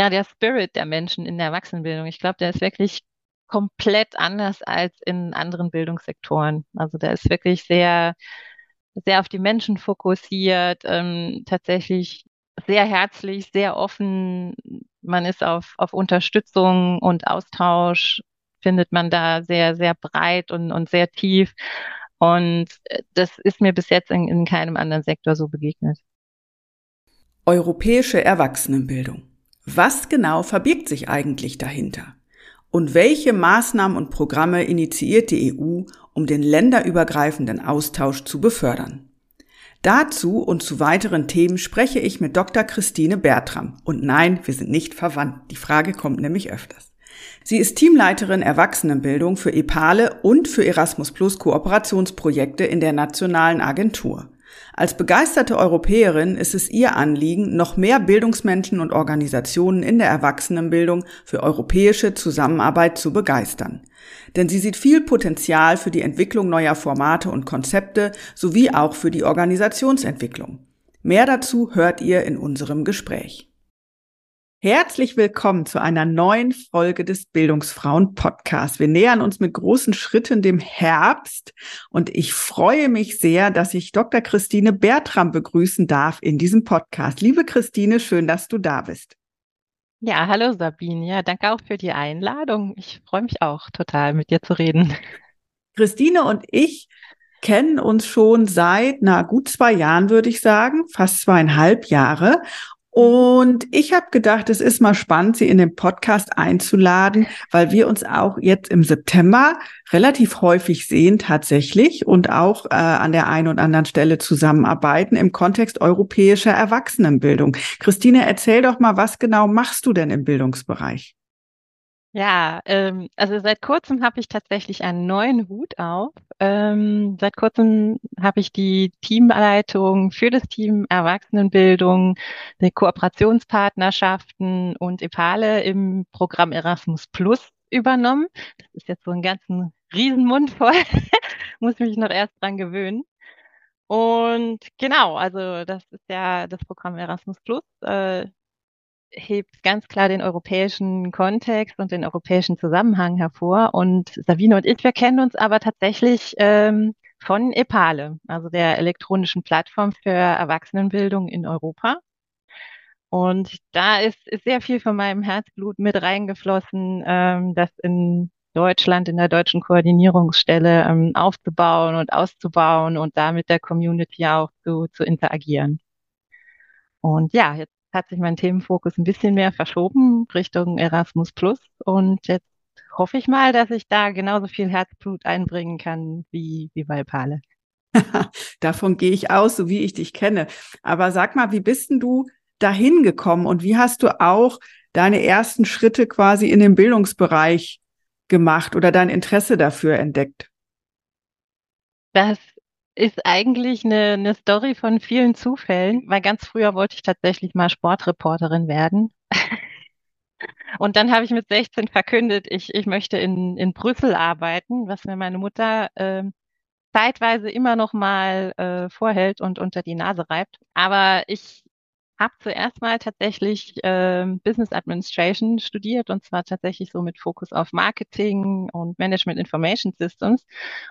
Ja, der Spirit der Menschen in der Erwachsenenbildung, ich glaube, der ist wirklich komplett anders als in anderen Bildungssektoren. Also der ist wirklich sehr sehr auf die Menschen fokussiert, ähm, tatsächlich sehr herzlich, sehr offen. Man ist auf, auf Unterstützung und Austausch, findet man da sehr, sehr breit und, und sehr tief. Und äh, das ist mir bis jetzt in, in keinem anderen Sektor so begegnet. Europäische Erwachsenenbildung. Was genau verbirgt sich eigentlich dahinter? Und welche Maßnahmen und Programme initiiert die EU, um den länderübergreifenden Austausch zu befördern? Dazu und zu weiteren Themen spreche ich mit Dr. Christine Bertram. Und nein, wir sind nicht verwandt. Die Frage kommt nämlich öfters. Sie ist Teamleiterin Erwachsenenbildung für EPALE und für Erasmus Plus Kooperationsprojekte in der nationalen Agentur. Als begeisterte Europäerin ist es ihr Anliegen, noch mehr Bildungsmenschen und Organisationen in der Erwachsenenbildung für europäische Zusammenarbeit zu begeistern. Denn sie sieht viel Potenzial für die Entwicklung neuer Formate und Konzepte sowie auch für die Organisationsentwicklung. Mehr dazu hört ihr in unserem Gespräch. Herzlich willkommen zu einer neuen Folge des Bildungsfrauen Podcasts. Wir nähern uns mit großen Schritten dem Herbst und ich freue mich sehr, dass ich Dr. Christine Bertram begrüßen darf in diesem Podcast. Liebe Christine, schön, dass du da bist. Ja, hallo Sabine. Ja, danke auch für die Einladung. Ich freue mich auch total, mit dir zu reden. Christine und ich kennen uns schon seit, na, gut zwei Jahren, würde ich sagen, fast zweieinhalb Jahre. Und ich habe gedacht, es ist mal spannend, Sie in den Podcast einzuladen, weil wir uns auch jetzt im September relativ häufig sehen tatsächlich und auch äh, an der einen und anderen Stelle zusammenarbeiten im Kontext europäischer Erwachsenenbildung. Christine, erzähl doch mal, was genau machst du denn im Bildungsbereich? Ja, ähm, also seit kurzem habe ich tatsächlich einen neuen Hut auf. Ähm, seit kurzem habe ich die Teamleitung für das Team Erwachsenenbildung, die Kooperationspartnerschaften und EPALE im Programm Erasmus Plus übernommen. Das ist jetzt so ein ganzen Riesenmund voll. Muss mich noch erst dran gewöhnen. Und genau, also das ist ja das Programm Erasmus Plus. Äh, hebt ganz klar den europäischen Kontext und den europäischen Zusammenhang hervor. Und Sabine und ich, wir kennen uns aber tatsächlich ähm, von EPALE, also der elektronischen Plattform für Erwachsenenbildung in Europa. Und da ist, ist sehr viel von meinem Herzblut mit reingeflossen, ähm, das in Deutschland, in der deutschen Koordinierungsstelle ähm, aufzubauen und auszubauen und da mit der Community auch zu, zu interagieren. Und ja, jetzt hat sich mein Themenfokus ein bisschen mehr verschoben Richtung Erasmus Plus und jetzt hoffe ich mal, dass ich da genauso viel Herzblut einbringen kann wie, wie bei Pale. Davon gehe ich aus, so wie ich dich kenne. Aber sag mal, wie bist denn du dahin gekommen und wie hast du auch deine ersten Schritte quasi in den Bildungsbereich gemacht oder dein Interesse dafür entdeckt? Das ist eigentlich eine, eine Story von vielen Zufällen, weil ganz früher wollte ich tatsächlich mal Sportreporterin werden. Und dann habe ich mit 16 verkündet, ich, ich möchte in, in Brüssel arbeiten, was mir meine Mutter äh, zeitweise immer noch mal äh, vorhält und unter die Nase reibt. Aber ich habe zuerst mal tatsächlich äh, Business Administration studiert und zwar tatsächlich so mit Fokus auf Marketing und Management Information Systems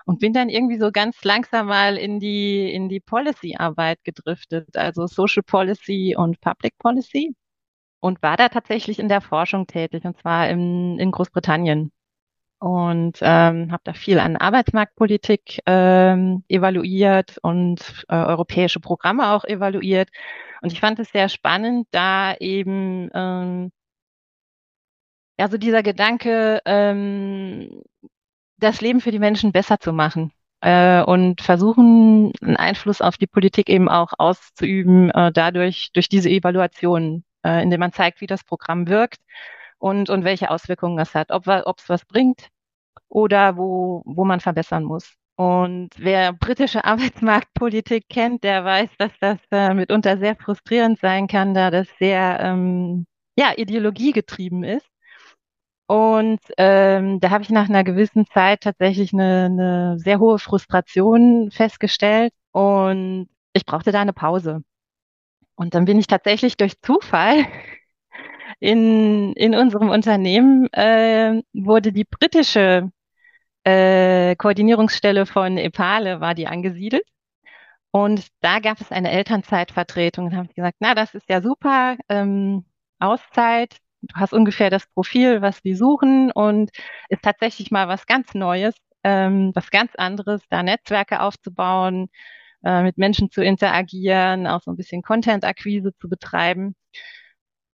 und bin dann irgendwie so ganz langsam mal in die in die Policy Arbeit gedriftet, also Social Policy und Public Policy. und war da tatsächlich in der Forschung tätig, und zwar in, in Großbritannien. Und ähm, habe da viel an Arbeitsmarktpolitik ähm, evaluiert und äh, europäische Programme auch evaluiert. Und ich fand es sehr spannend, da eben ähm, ja so dieser Gedanke, ähm, das Leben für die Menschen besser zu machen äh, und versuchen, einen Einfluss auf die Politik eben auch auszuüben, äh, dadurch, durch diese Evaluation äh, indem man zeigt, wie das Programm wirkt und, und welche Auswirkungen es hat, ob es was bringt oder wo, wo man verbessern muss. Und wer britische Arbeitsmarktpolitik kennt, der weiß, dass das äh, mitunter sehr frustrierend sein kann, da das sehr ähm, ja, ideologiegetrieben ist. Und ähm, da habe ich nach einer gewissen Zeit tatsächlich eine, eine sehr hohe Frustration festgestellt und ich brauchte da eine Pause. Und dann bin ich tatsächlich durch Zufall in, in unserem Unternehmen äh, wurde die britische äh, Koordinierungsstelle von EPALE war die angesiedelt. Und da gab es eine Elternzeitvertretung und habe ich gesagt, na, das ist ja super, ähm, Auszeit, du hast ungefähr das Profil, was die suchen und ist tatsächlich mal was ganz Neues, ähm, was ganz anderes, da Netzwerke aufzubauen, äh, mit Menschen zu interagieren, auch so ein bisschen Content-Akquise zu betreiben.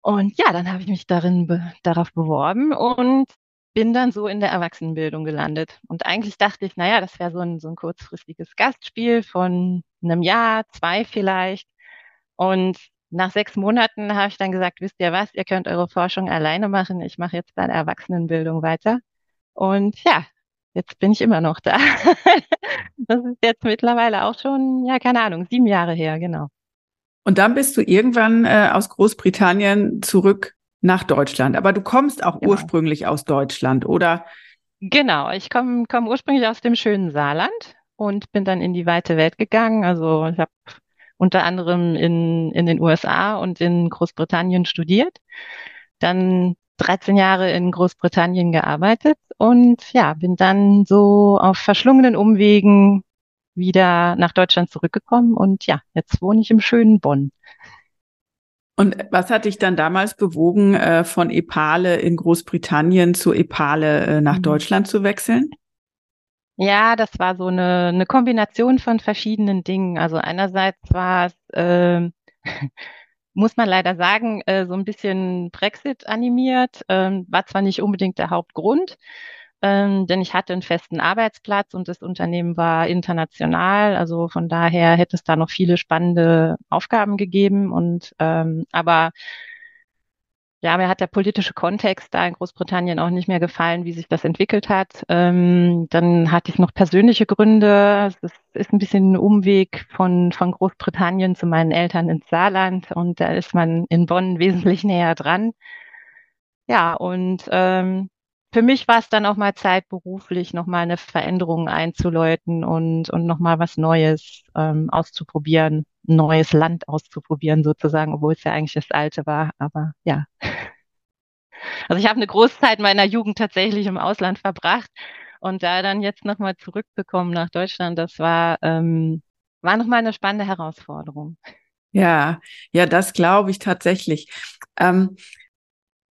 Und ja, dann habe ich mich darin be darauf beworben und bin dann so in der Erwachsenenbildung gelandet. Und eigentlich dachte ich, naja, das wäre so ein, so ein kurzfristiges Gastspiel von einem Jahr, zwei vielleicht. Und nach sechs Monaten habe ich dann gesagt, wisst ihr was, ihr könnt eure Forschung alleine machen. Ich mache jetzt bei der Erwachsenenbildung weiter. Und ja, jetzt bin ich immer noch da. das ist jetzt mittlerweile auch schon, ja, keine Ahnung, sieben Jahre her, genau. Und dann bist du irgendwann äh, aus Großbritannien zurück nach Deutschland. Aber du kommst auch genau. ursprünglich aus Deutschland, oder? Genau, ich komme komm ursprünglich aus dem schönen Saarland und bin dann in die weite Welt gegangen. Also ich habe unter anderem in, in den USA und in Großbritannien studiert. Dann 13 Jahre in Großbritannien gearbeitet und ja, bin dann so auf verschlungenen Umwegen wieder nach Deutschland zurückgekommen und ja, jetzt wohne ich im schönen Bonn. Und was hat dich dann damals bewogen, äh, von Epale in Großbritannien zu Epale äh, nach mhm. Deutschland zu wechseln? Ja, das war so eine, eine Kombination von verschiedenen Dingen. Also einerseits war es äh, muss man leider sagen, äh, so ein bisschen Brexit animiert. Ähm, war zwar nicht unbedingt der Hauptgrund, ähm, denn ich hatte einen festen Arbeitsplatz und das Unternehmen war international. Also von daher hätte es da noch viele spannende Aufgaben gegeben. Und ähm, aber ja, mir hat der politische Kontext da in Großbritannien auch nicht mehr gefallen, wie sich das entwickelt hat. Ähm, dann hatte ich noch persönliche Gründe. Es ist ein bisschen ein Umweg von, von Großbritannien zu meinen Eltern ins Saarland und da ist man in Bonn wesentlich näher dran. Ja, und ähm, für mich war es dann auch mal Zeit, beruflich nochmal eine Veränderung einzuläuten und, und nochmal was Neues ähm, auszuprobieren, neues Land auszuprobieren sozusagen, obwohl es ja eigentlich das alte war. Aber ja. Also ich habe eine Großzeit meiner Jugend tatsächlich im Ausland verbracht und da dann jetzt nochmal zurückzukommen nach Deutschland, das war, ähm, war nochmal eine spannende Herausforderung. Ja, ja, das glaube ich tatsächlich. Ähm,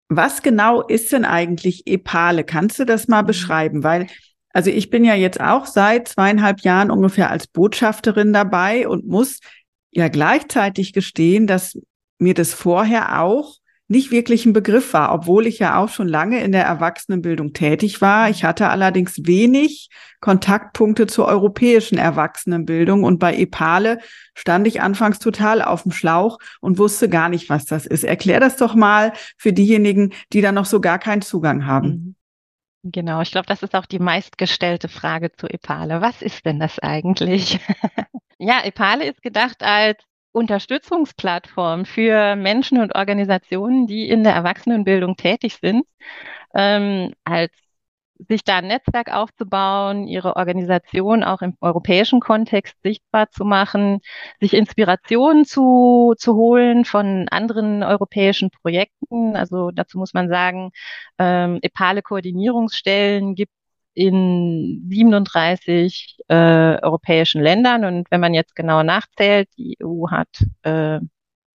was genau ist denn eigentlich Epale? Kannst du das mal mhm. beschreiben? Weil, also ich bin ja jetzt auch seit zweieinhalb Jahren ungefähr als Botschafterin dabei und muss ja gleichzeitig gestehen, dass mir das vorher auch nicht wirklich ein Begriff war, obwohl ich ja auch schon lange in der Erwachsenenbildung tätig war. Ich hatte allerdings wenig Kontaktpunkte zur europäischen Erwachsenenbildung und bei EPALE stand ich anfangs total auf dem Schlauch und wusste gar nicht, was das ist. Erklär das doch mal für diejenigen, die da noch so gar keinen Zugang haben. Mhm. Genau, ich glaube, das ist auch die meistgestellte Frage zu EPALE. Was ist denn das eigentlich? ja, EPALE ist gedacht als Unterstützungsplattform für Menschen und Organisationen, die in der Erwachsenenbildung tätig sind, ähm, als sich da ein Netzwerk aufzubauen, ihre Organisation auch im europäischen Kontext sichtbar zu machen, sich Inspirationen zu, zu holen von anderen europäischen Projekten. Also dazu muss man sagen, ähm, EPALE Koordinierungsstellen gibt in 37 äh, europäischen Ländern. Und wenn man jetzt genau nachzählt, die EU hat äh,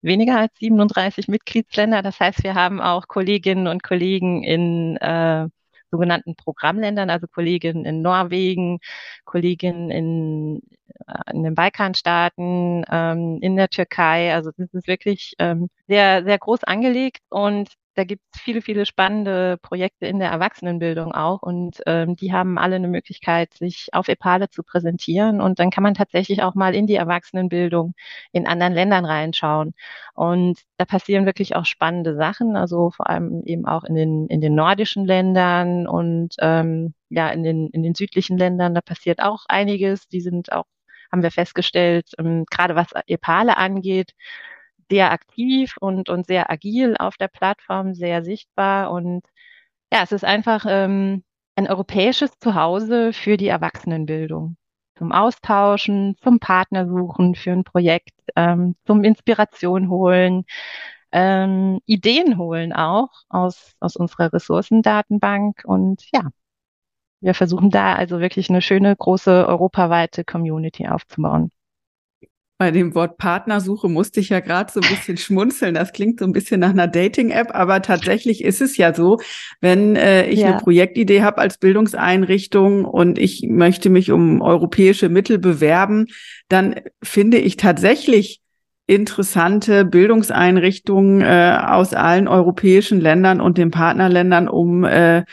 weniger als 37 Mitgliedsländer. Das heißt, wir haben auch Kolleginnen und Kollegen in äh, sogenannten Programmländern, also Kolleginnen in Norwegen, Kolleginnen in, äh, in den Balkanstaaten, ähm, in der Türkei. Also das ist wirklich ähm, sehr, sehr groß angelegt und da gibt es viele, viele spannende Projekte in der Erwachsenenbildung auch und ähm, die haben alle eine Möglichkeit, sich auf EPALE zu präsentieren und dann kann man tatsächlich auch mal in die Erwachsenenbildung in anderen Ländern reinschauen. Und da passieren wirklich auch spannende Sachen, also vor allem eben auch in den, in den nordischen Ländern und ähm, ja, in den, in den südlichen Ländern, da passiert auch einiges. Die sind auch, haben wir festgestellt, ähm, gerade was EPALE angeht, sehr aktiv und, und sehr agil auf der Plattform, sehr sichtbar. Und ja, es ist einfach ähm, ein europäisches Zuhause für die Erwachsenenbildung. Zum Austauschen, zum Partnersuchen für ein Projekt, ähm, zum Inspiration holen, ähm, Ideen holen auch aus, aus unserer Ressourcendatenbank. Und ja, wir versuchen da also wirklich eine schöne, große europaweite Community aufzubauen. Bei dem Wort Partnersuche musste ich ja gerade so ein bisschen schmunzeln. Das klingt so ein bisschen nach einer Dating-App, aber tatsächlich ist es ja so, wenn äh, ich ja. eine Projektidee habe als Bildungseinrichtung und ich möchte mich um europäische Mittel bewerben, dann finde ich tatsächlich interessante Bildungseinrichtungen äh, aus allen europäischen Ländern und den Partnerländern, um äh,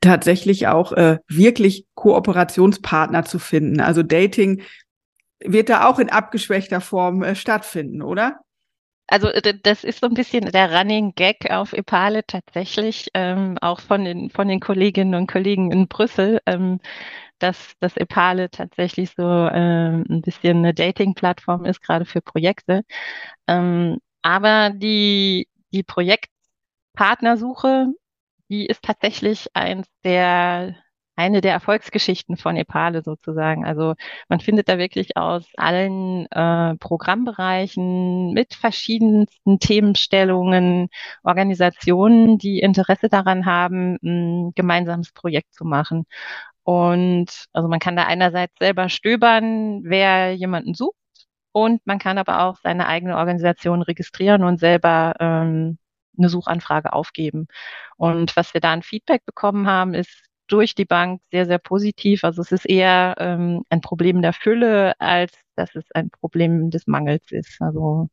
tatsächlich auch äh, wirklich Kooperationspartner zu finden. Also Dating wird da auch in abgeschwächter Form äh, stattfinden, oder? Also das ist so ein bisschen der Running Gag auf Epale tatsächlich, ähm, auch von den, von den Kolleginnen und Kollegen in Brüssel, ähm, dass das Epale tatsächlich so ähm, ein bisschen eine Dating-Plattform ist, gerade für Projekte. Ähm, aber die, die Projektpartnersuche, die ist tatsächlich eins der eine der Erfolgsgeschichten von Epale sozusagen. Also man findet da wirklich aus allen äh, Programmbereichen mit verschiedensten Themenstellungen Organisationen, die Interesse daran haben, ein gemeinsames Projekt zu machen. Und also man kann da einerseits selber stöbern, wer jemanden sucht, und man kann aber auch seine eigene Organisation registrieren und selber ähm, eine Suchanfrage aufgeben. Und was wir da an Feedback bekommen haben, ist durch die Bank sehr, sehr positiv. Also es ist eher ähm, ein Problem der Fülle, als dass es ein Problem des Mangels ist. Also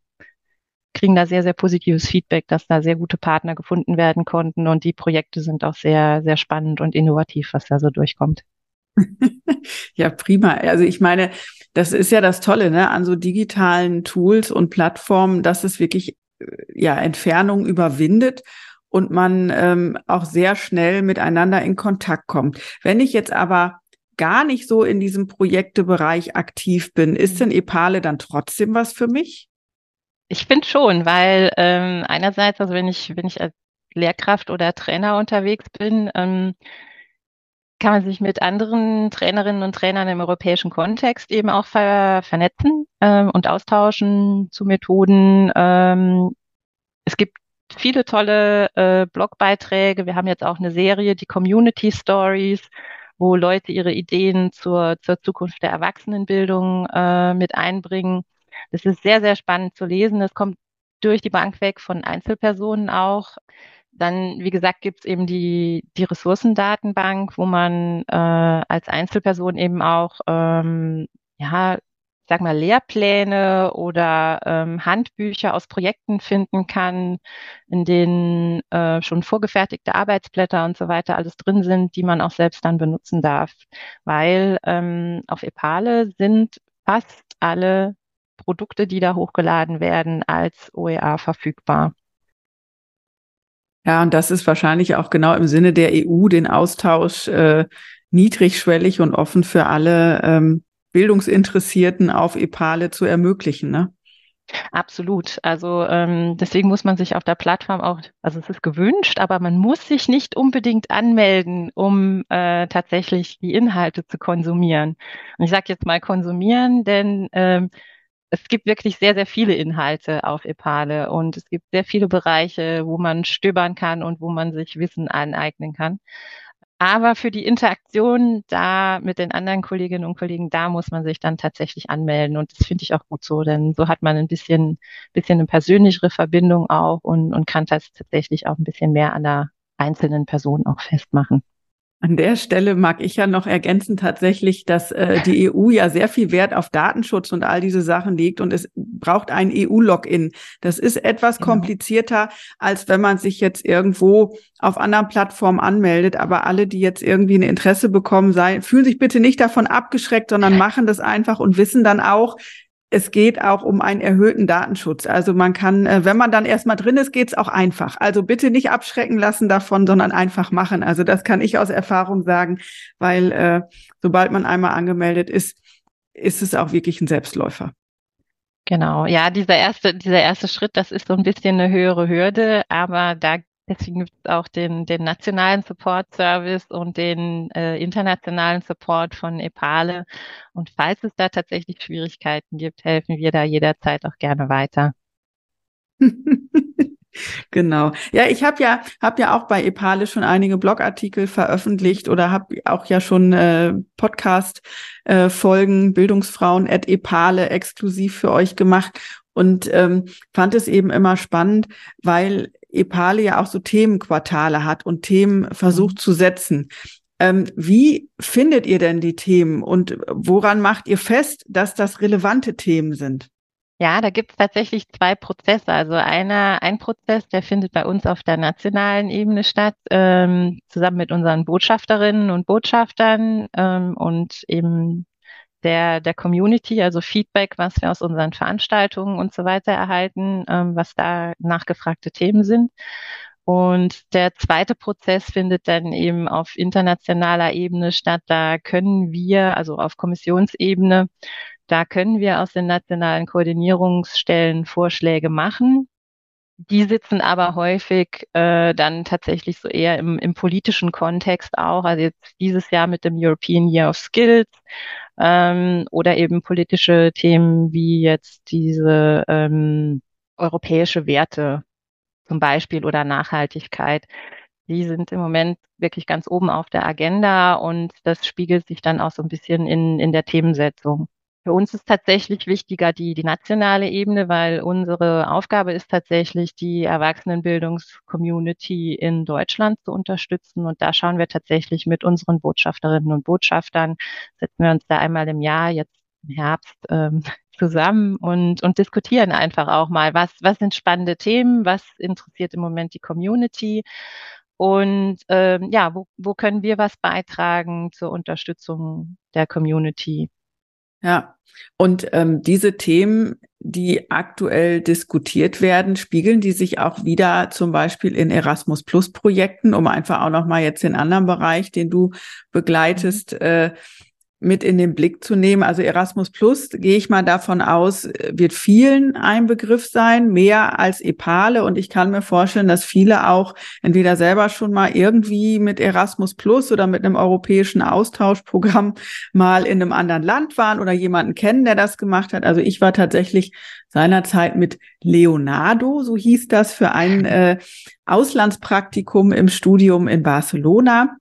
kriegen da sehr, sehr positives Feedback, dass da sehr gute Partner gefunden werden konnten und die Projekte sind auch sehr, sehr spannend und innovativ, was da so durchkommt. ja, prima. Also ich meine, das ist ja das Tolle ne, an so digitalen Tools und Plattformen, dass es wirklich äh, ja Entfernung überwindet und man ähm, auch sehr schnell miteinander in Kontakt kommt. Wenn ich jetzt aber gar nicht so in diesem Projektebereich aktiv bin, ist denn Epale dann trotzdem was für mich? Ich finde schon, weil ähm, einerseits, also wenn ich, wenn ich als Lehrkraft oder Trainer unterwegs bin, ähm, kann man sich mit anderen Trainerinnen und Trainern im europäischen Kontext eben auch ver vernetzen ähm, und austauschen zu Methoden. Ähm, es gibt viele tolle äh, Blogbeiträge. Wir haben jetzt auch eine Serie, die Community Stories, wo Leute ihre Ideen zur, zur Zukunft der Erwachsenenbildung äh, mit einbringen. Das ist sehr, sehr spannend zu lesen. Das kommt durch die Bank weg von Einzelpersonen auch. Dann, wie gesagt, gibt es eben die, die Ressourcendatenbank, wo man äh, als Einzelperson eben auch ähm, ja, sag mal, Lehrpläne oder ähm, Handbücher aus Projekten finden kann, in denen äh, schon vorgefertigte Arbeitsblätter und so weiter alles drin sind, die man auch selbst dann benutzen darf. Weil ähm, auf Epale sind fast alle Produkte, die da hochgeladen werden, als OER verfügbar. Ja, und das ist wahrscheinlich auch genau im Sinne der EU, den Austausch äh, niedrigschwellig und offen für alle ähm, Bildungsinteressierten auf Epale zu ermöglichen, ne? Absolut. Also ähm, deswegen muss man sich auf der Plattform auch, also es ist gewünscht, aber man muss sich nicht unbedingt anmelden, um äh, tatsächlich die Inhalte zu konsumieren. Und ich sage jetzt mal konsumieren, denn ähm, es gibt wirklich sehr, sehr viele Inhalte auf Epale und es gibt sehr viele Bereiche, wo man stöbern kann und wo man sich Wissen aneignen kann. Aber für die Interaktion da mit den anderen Kolleginnen und Kollegen, da muss man sich dann tatsächlich anmelden. Und das finde ich auch gut so, denn so hat man ein bisschen, bisschen eine persönlichere Verbindung auch und, und kann das tatsächlich auch ein bisschen mehr an der einzelnen Person auch festmachen. An der Stelle mag ich ja noch ergänzen tatsächlich, dass äh, die EU ja sehr viel Wert auf Datenschutz und all diese Sachen legt und es braucht ein EU-Login. Das ist etwas genau. komplizierter, als wenn man sich jetzt irgendwo auf anderen Plattformen anmeldet. Aber alle, die jetzt irgendwie ein Interesse bekommen, sei, fühlen sich bitte nicht davon abgeschreckt, sondern machen das einfach und wissen dann auch, es geht auch um einen erhöhten Datenschutz. Also man kann, äh, wenn man dann erstmal drin ist, geht's auch einfach. Also bitte nicht abschrecken lassen davon, sondern einfach machen. Also das kann ich aus Erfahrung sagen, weil äh, sobald man einmal angemeldet ist, ist es auch wirklich ein Selbstläufer. Genau, ja, dieser erste, dieser erste Schritt, das ist so ein bisschen eine höhere Hürde, aber da Deswegen gibt es auch den, den nationalen Support Service und den äh, internationalen Support von EPALE. Und falls es da tatsächlich Schwierigkeiten gibt, helfen wir da jederzeit auch gerne weiter. Genau. Ja, ich habe ja hab ja auch bei Epale schon einige Blogartikel veröffentlicht oder habe auch ja schon äh, Podcast äh, Folgen Bildungsfrauen at Epale exklusiv für euch gemacht und ähm, fand es eben immer spannend, weil Epale ja auch so Themenquartale hat und Themen versucht mhm. zu setzen. Ähm, wie findet ihr denn die Themen und woran macht ihr fest, dass das relevante Themen sind? Ja, da gibt es tatsächlich zwei Prozesse. Also einer, ein Prozess, der findet bei uns auf der nationalen Ebene statt, ähm, zusammen mit unseren Botschafterinnen und Botschaftern ähm, und eben der, der Community, also Feedback, was wir aus unseren Veranstaltungen und so weiter erhalten, ähm, was da nachgefragte Themen sind. Und der zweite Prozess findet dann eben auf internationaler Ebene statt. Da können wir, also auf Kommissionsebene, da können wir aus den nationalen Koordinierungsstellen Vorschläge machen. Die sitzen aber häufig äh, dann tatsächlich so eher im, im politischen Kontext auch. Also jetzt dieses Jahr mit dem European Year of Skills ähm, oder eben politische Themen wie jetzt diese ähm, europäische Werte zum Beispiel oder Nachhaltigkeit. Die sind im Moment wirklich ganz oben auf der Agenda und das spiegelt sich dann auch so ein bisschen in, in der Themensetzung. Für uns ist tatsächlich wichtiger die, die nationale Ebene, weil unsere Aufgabe ist tatsächlich, die Erwachsenenbildungscommunity in Deutschland zu unterstützen. Und da schauen wir tatsächlich mit unseren Botschafterinnen und Botschaftern, setzen wir uns da einmal im Jahr, jetzt im Herbst, ähm, zusammen und, und diskutieren einfach auch mal, was, was sind spannende Themen, was interessiert im Moment die Community und ähm, ja, wo, wo können wir was beitragen zur Unterstützung der Community? Ja, und ähm, diese Themen, die aktuell diskutiert werden, spiegeln die sich auch wieder zum Beispiel in Erasmus Plus Projekten, um einfach auch nochmal jetzt den anderen Bereich, den du begleitest, mhm. äh, mit in den Blick zu nehmen. Also Erasmus Plus, gehe ich mal davon aus, wird vielen ein Begriff sein, mehr als Epale. Und ich kann mir vorstellen, dass viele auch entweder selber schon mal irgendwie mit Erasmus Plus oder mit einem europäischen Austauschprogramm mal in einem anderen Land waren oder jemanden kennen, der das gemacht hat. Also ich war tatsächlich seinerzeit mit Leonardo, so hieß das, für ein äh, Auslandspraktikum im Studium in Barcelona.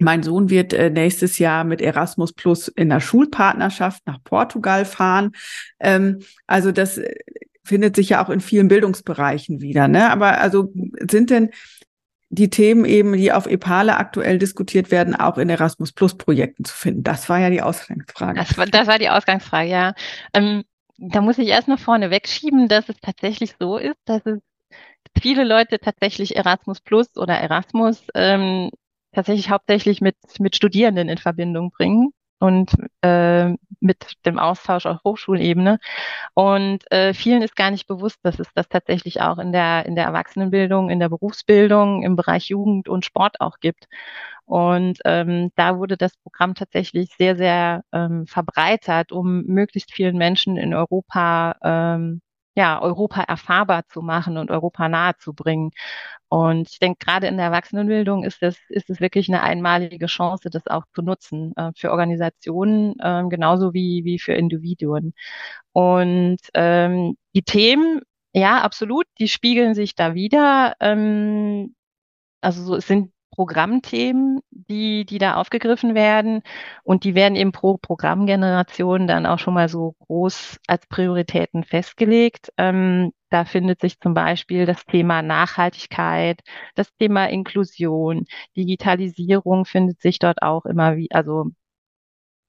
Mein Sohn wird äh, nächstes Jahr mit Erasmus Plus in der Schulpartnerschaft nach Portugal fahren. Ähm, also das äh, findet sich ja auch in vielen Bildungsbereichen wieder. Ne? Aber also sind denn die Themen eben, die auf EPALE aktuell diskutiert werden, auch in Erasmus Plus Projekten zu finden? Das war ja die Ausgangsfrage. Das war, das war die Ausgangsfrage, ja. Ähm, da muss ich erst noch vorne wegschieben, dass es tatsächlich so ist, dass es viele Leute tatsächlich Erasmus Plus oder Erasmus ähm, tatsächlich hauptsächlich mit, mit Studierenden in Verbindung bringen und äh, mit dem Austausch auf Hochschulebene. Und äh, vielen ist gar nicht bewusst, dass es das tatsächlich auch in der, in der Erwachsenenbildung, in der Berufsbildung, im Bereich Jugend und Sport auch gibt. Und ähm, da wurde das Programm tatsächlich sehr, sehr ähm, verbreitert, um möglichst vielen Menschen in Europa ähm, ja, Europa erfahrbar zu machen und Europa nahe zu bringen. Und ich denke, gerade in der Erwachsenenbildung ist es, ist es wirklich eine einmalige Chance, das auch zu nutzen, äh, für Organisationen äh, genauso wie, wie für Individuen. Und ähm, die Themen, ja, absolut, die spiegeln sich da wieder. Ähm, also so, es sind Programmthemen, die, die da aufgegriffen werden. Und die werden eben pro Programmgeneration dann auch schon mal so groß als Prioritäten festgelegt. Ähm, da findet sich zum Beispiel das Thema Nachhaltigkeit, das Thema Inklusion, Digitalisierung findet sich dort auch immer wie, also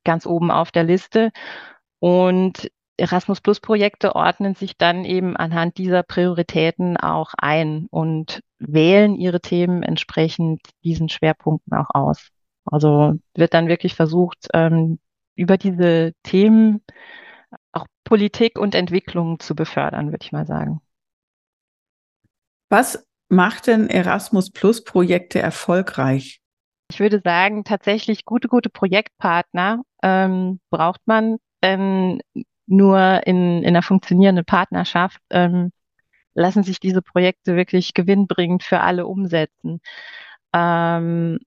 ganz oben auf der Liste. Und Erasmus Plus Projekte ordnen sich dann eben anhand dieser Prioritäten auch ein und wählen ihre Themen entsprechend diesen Schwerpunkten auch aus. Also wird dann wirklich versucht, ähm, über diese Themen auch Politik und Entwicklung zu befördern, würde ich mal sagen. Was macht denn Erasmus Plus Projekte erfolgreich? Ich würde sagen, tatsächlich gute, gute Projektpartner ähm, braucht man, denn nur in, in einer funktionierenden Partnerschaft ähm, lassen sich diese Projekte wirklich gewinnbringend für alle umsetzen. Ähm,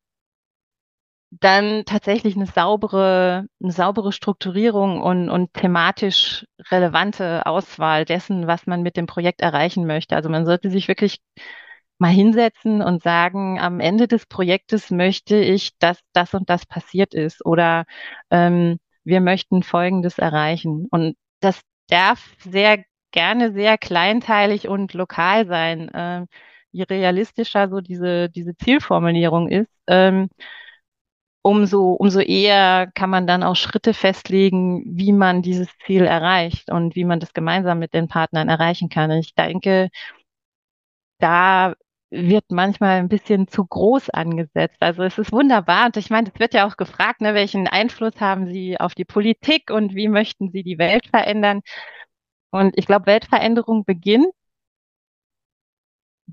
dann tatsächlich eine saubere, eine saubere Strukturierung und, und thematisch relevante Auswahl dessen, was man mit dem Projekt erreichen möchte. Also man sollte sich wirklich mal hinsetzen und sagen, am Ende des Projektes möchte ich, dass das und das passiert ist oder ähm, wir möchten Folgendes erreichen. Und das darf sehr gerne sehr kleinteilig und lokal sein. Ähm, je realistischer so diese, diese Zielformulierung ist, ähm, umso, umso eher kann man dann auch Schritte festlegen, wie man dieses Ziel erreicht und wie man das gemeinsam mit den Partnern erreichen kann. Ich denke, da wird manchmal ein bisschen zu groß angesetzt. Also es ist wunderbar und ich meine, es wird ja auch gefragt, ne, welchen Einfluss haben Sie auf die Politik und wie möchten Sie die Welt verändern? Und ich glaube, Weltveränderung beginnt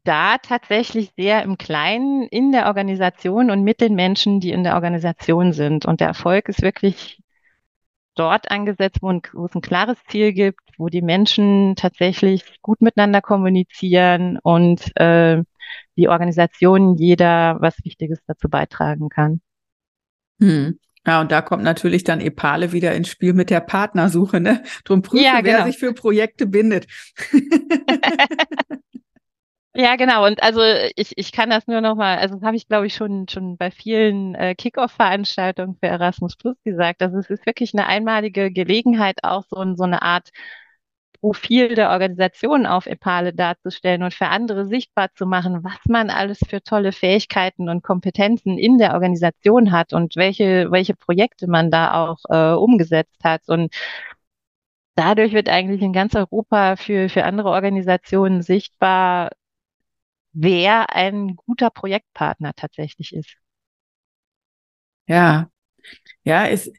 da tatsächlich sehr im Kleinen in der Organisation und mit den Menschen, die in der Organisation sind. Und der Erfolg ist wirklich dort angesetzt, wo, ein, wo es ein klares Ziel gibt, wo die Menschen tatsächlich gut miteinander kommunizieren und äh, die Organisation jeder was Wichtiges dazu beitragen kann. Hm. Ja, und da kommt natürlich dann Epale wieder ins Spiel mit der Partnersuche, ne? Drum prüfen, ja, genau. wer sich für Projekte bindet. Ja, genau. Und also ich, ich kann das nur nochmal, also das habe ich, glaube ich, schon, schon bei vielen äh, Kickoff-Veranstaltungen für Erasmus Plus gesagt. Also es ist wirklich eine einmalige Gelegenheit, auch so, so eine Art Profil der Organisation auf Epale darzustellen und für andere sichtbar zu machen, was man alles für tolle Fähigkeiten und Kompetenzen in der Organisation hat und welche, welche Projekte man da auch äh, umgesetzt hat. Und dadurch wird eigentlich in ganz Europa für, für andere Organisationen sichtbar, wer ein guter Projektpartner tatsächlich ist. Ja, ja, ist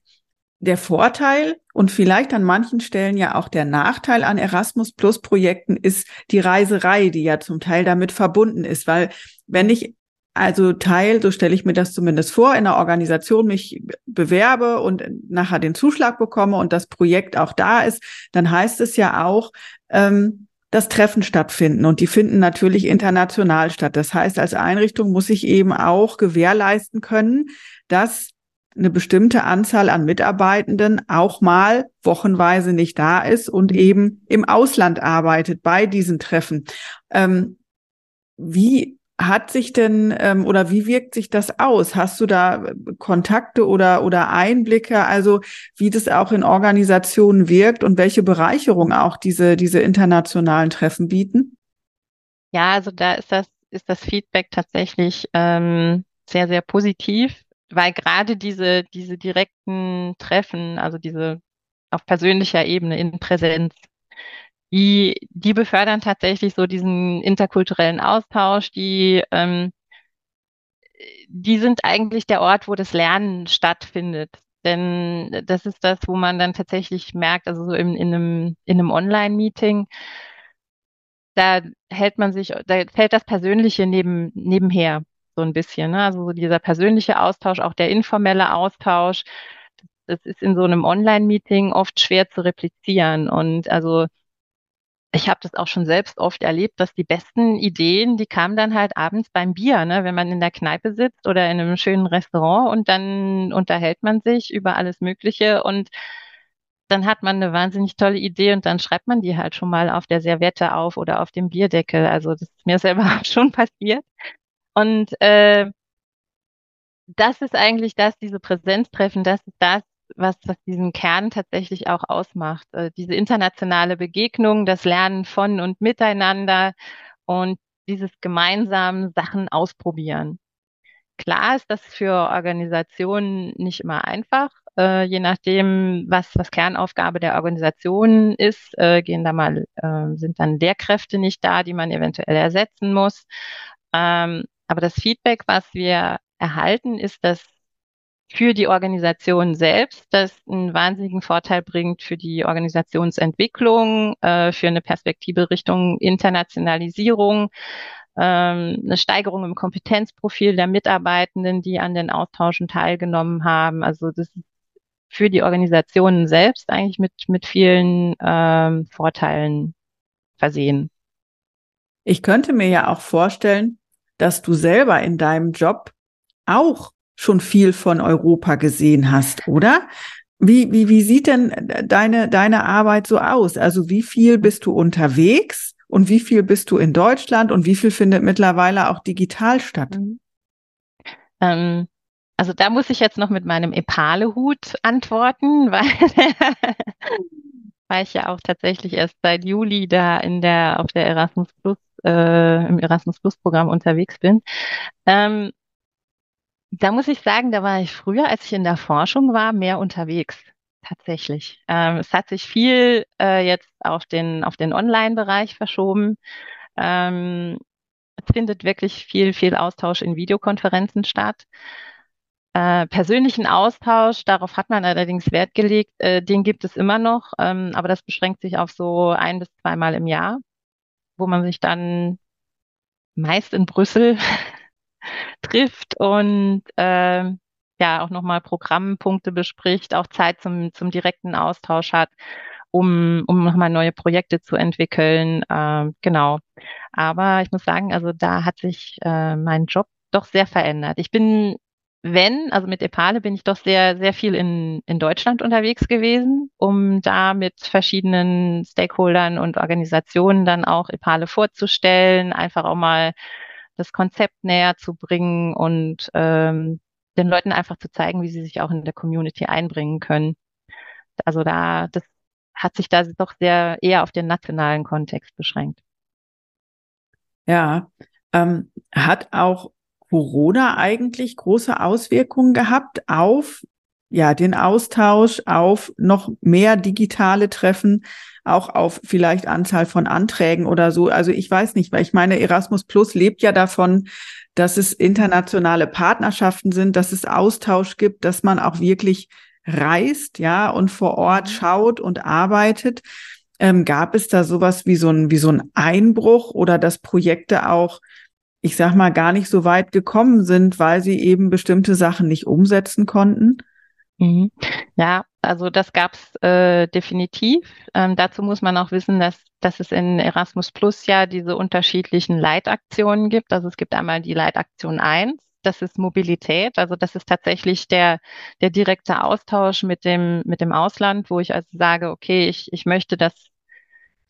der Vorteil und vielleicht an manchen Stellen ja auch der Nachteil an Erasmus Plus Projekten ist die Reiserei, die ja zum Teil damit verbunden ist, weil wenn ich also Teil, so stelle ich mir das zumindest vor, in einer Organisation mich bewerbe und nachher den Zuschlag bekomme und das Projekt auch da ist, dann heißt es ja auch, ähm, dass Treffen stattfinden und die finden natürlich international statt. Das heißt, als Einrichtung muss ich eben auch gewährleisten können, dass eine bestimmte Anzahl an Mitarbeitenden auch mal wochenweise nicht da ist und eben im Ausland arbeitet bei diesen Treffen. Ähm, wie hat sich denn ähm, oder wie wirkt sich das aus? Hast du da äh, Kontakte oder oder Einblicke, also wie das auch in Organisationen wirkt und welche Bereicherung auch diese diese internationalen Treffen bieten? Ja, also da ist das ist das Feedback tatsächlich ähm, sehr sehr positiv, weil gerade diese diese direkten Treffen, also diese auf persönlicher Ebene in Präsenz die, die befördern tatsächlich so diesen interkulturellen Austausch, die, ähm, die sind eigentlich der Ort, wo das Lernen stattfindet. Denn das ist das, wo man dann tatsächlich merkt, also so in, in einem, in einem Online-Meeting, da hält man sich, da fällt das Persönliche neben, nebenher so ein bisschen. Ne? Also so dieser persönliche Austausch, auch der informelle Austausch, das ist in so einem Online-Meeting oft schwer zu replizieren. Und also ich habe das auch schon selbst oft erlebt, dass die besten Ideen, die kamen dann halt abends beim Bier, ne? wenn man in der Kneipe sitzt oder in einem schönen Restaurant und dann unterhält man sich über alles Mögliche und dann hat man eine wahnsinnig tolle Idee und dann schreibt man die halt schon mal auf der Serviette auf oder auf dem Bierdeckel. Also das ist mir selber schon passiert. Und äh, das ist eigentlich das, diese Präsenztreffen, das ist das, was, was diesen Kern tatsächlich auch ausmacht. Äh, diese internationale Begegnung, das Lernen von und miteinander und dieses gemeinsam Sachen ausprobieren. Klar ist das für Organisationen nicht immer einfach. Äh, je nachdem, was, was Kernaufgabe der Organisation ist, äh, gehen da mal, äh, sind dann Lehrkräfte nicht da, die man eventuell ersetzen muss. Ähm, aber das Feedback, was wir erhalten, ist, dass für die Organisation selbst das einen wahnsinnigen Vorteil bringt für die Organisationsentwicklung, äh, für eine Perspektive Richtung Internationalisierung, ähm, eine Steigerung im Kompetenzprofil der Mitarbeitenden, die an den Austauschen teilgenommen haben. Also das ist für die Organisationen selbst eigentlich mit, mit vielen ähm, Vorteilen versehen. Ich könnte mir ja auch vorstellen, dass du selber in deinem Job auch schon viel von Europa gesehen hast, oder? Wie, wie, wie sieht denn deine, deine Arbeit so aus? Also wie viel bist du unterwegs und wie viel bist du in Deutschland und wie viel findet mittlerweile auch digital statt? Mhm. Ähm, also da muss ich jetzt noch mit meinem Epale-Hut antworten, weil, weil ich ja auch tatsächlich erst seit Juli da in der, auf der Erasmus Plus, äh, im Erasmus Plus Programm unterwegs bin. Ähm, da muss ich sagen, da war ich früher, als ich in der Forschung war, mehr unterwegs. Tatsächlich. Ähm, es hat sich viel äh, jetzt auf den, auf den Online-Bereich verschoben. Ähm, es findet wirklich viel, viel Austausch in Videokonferenzen statt. Äh, persönlichen Austausch, darauf hat man allerdings Wert gelegt, äh, den gibt es immer noch, ähm, aber das beschränkt sich auf so ein bis zweimal im Jahr, wo man sich dann meist in Brüssel trifft und äh, ja auch nochmal Programmpunkte bespricht, auch Zeit zum, zum direkten Austausch hat, um, um nochmal neue Projekte zu entwickeln. Äh, genau. Aber ich muss sagen, also da hat sich äh, mein Job doch sehr verändert. Ich bin, wenn, also mit Epale bin ich doch sehr, sehr viel in, in Deutschland unterwegs gewesen, um da mit verschiedenen Stakeholdern und Organisationen dann auch Epale vorzustellen, einfach auch mal das Konzept näher zu bringen und ähm, den Leuten einfach zu zeigen, wie sie sich auch in der Community einbringen können. Also da, das hat sich da doch sehr eher auf den nationalen Kontext beschränkt. Ja, ähm, hat auch Corona eigentlich große Auswirkungen gehabt auf ja den Austausch, auf noch mehr digitale Treffen? auch auf vielleicht Anzahl von Anträgen oder so. Also ich weiß nicht, weil ich meine, Erasmus Plus lebt ja davon, dass es internationale Partnerschaften sind, dass es Austausch gibt, dass man auch wirklich reist, ja, und vor Ort mhm. schaut und arbeitet. Ähm, gab es da sowas wie so ein, wie so ein Einbruch oder dass Projekte auch, ich sag mal, gar nicht so weit gekommen sind, weil sie eben bestimmte Sachen nicht umsetzen konnten? Mhm. Ja, also das gab's äh, definitiv. Ähm, dazu muss man auch wissen, dass, dass es in Erasmus Plus ja diese unterschiedlichen Leitaktionen gibt. Also es gibt einmal die Leitaktion 1, das ist Mobilität. Also das ist tatsächlich der, der direkte Austausch mit dem, mit dem Ausland, wo ich also sage, okay, ich, ich möchte das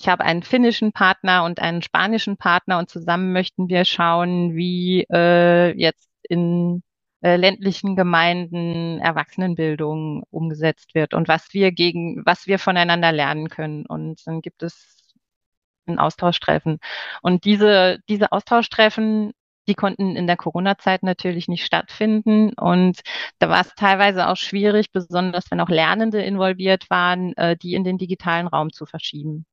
ich habe einen finnischen Partner und einen spanischen Partner und zusammen möchten wir schauen, wie äh, jetzt in äh, ländlichen Gemeinden Erwachsenenbildung umgesetzt wird und was wir gegen, was wir voneinander lernen können. Und dann gibt es ein Austauschtreffen. Und diese, diese Austauschtreffen, die konnten in der Corona-Zeit natürlich nicht stattfinden. Und da war es teilweise auch schwierig, besonders wenn auch Lernende involviert waren, äh, die in den digitalen Raum zu verschieben.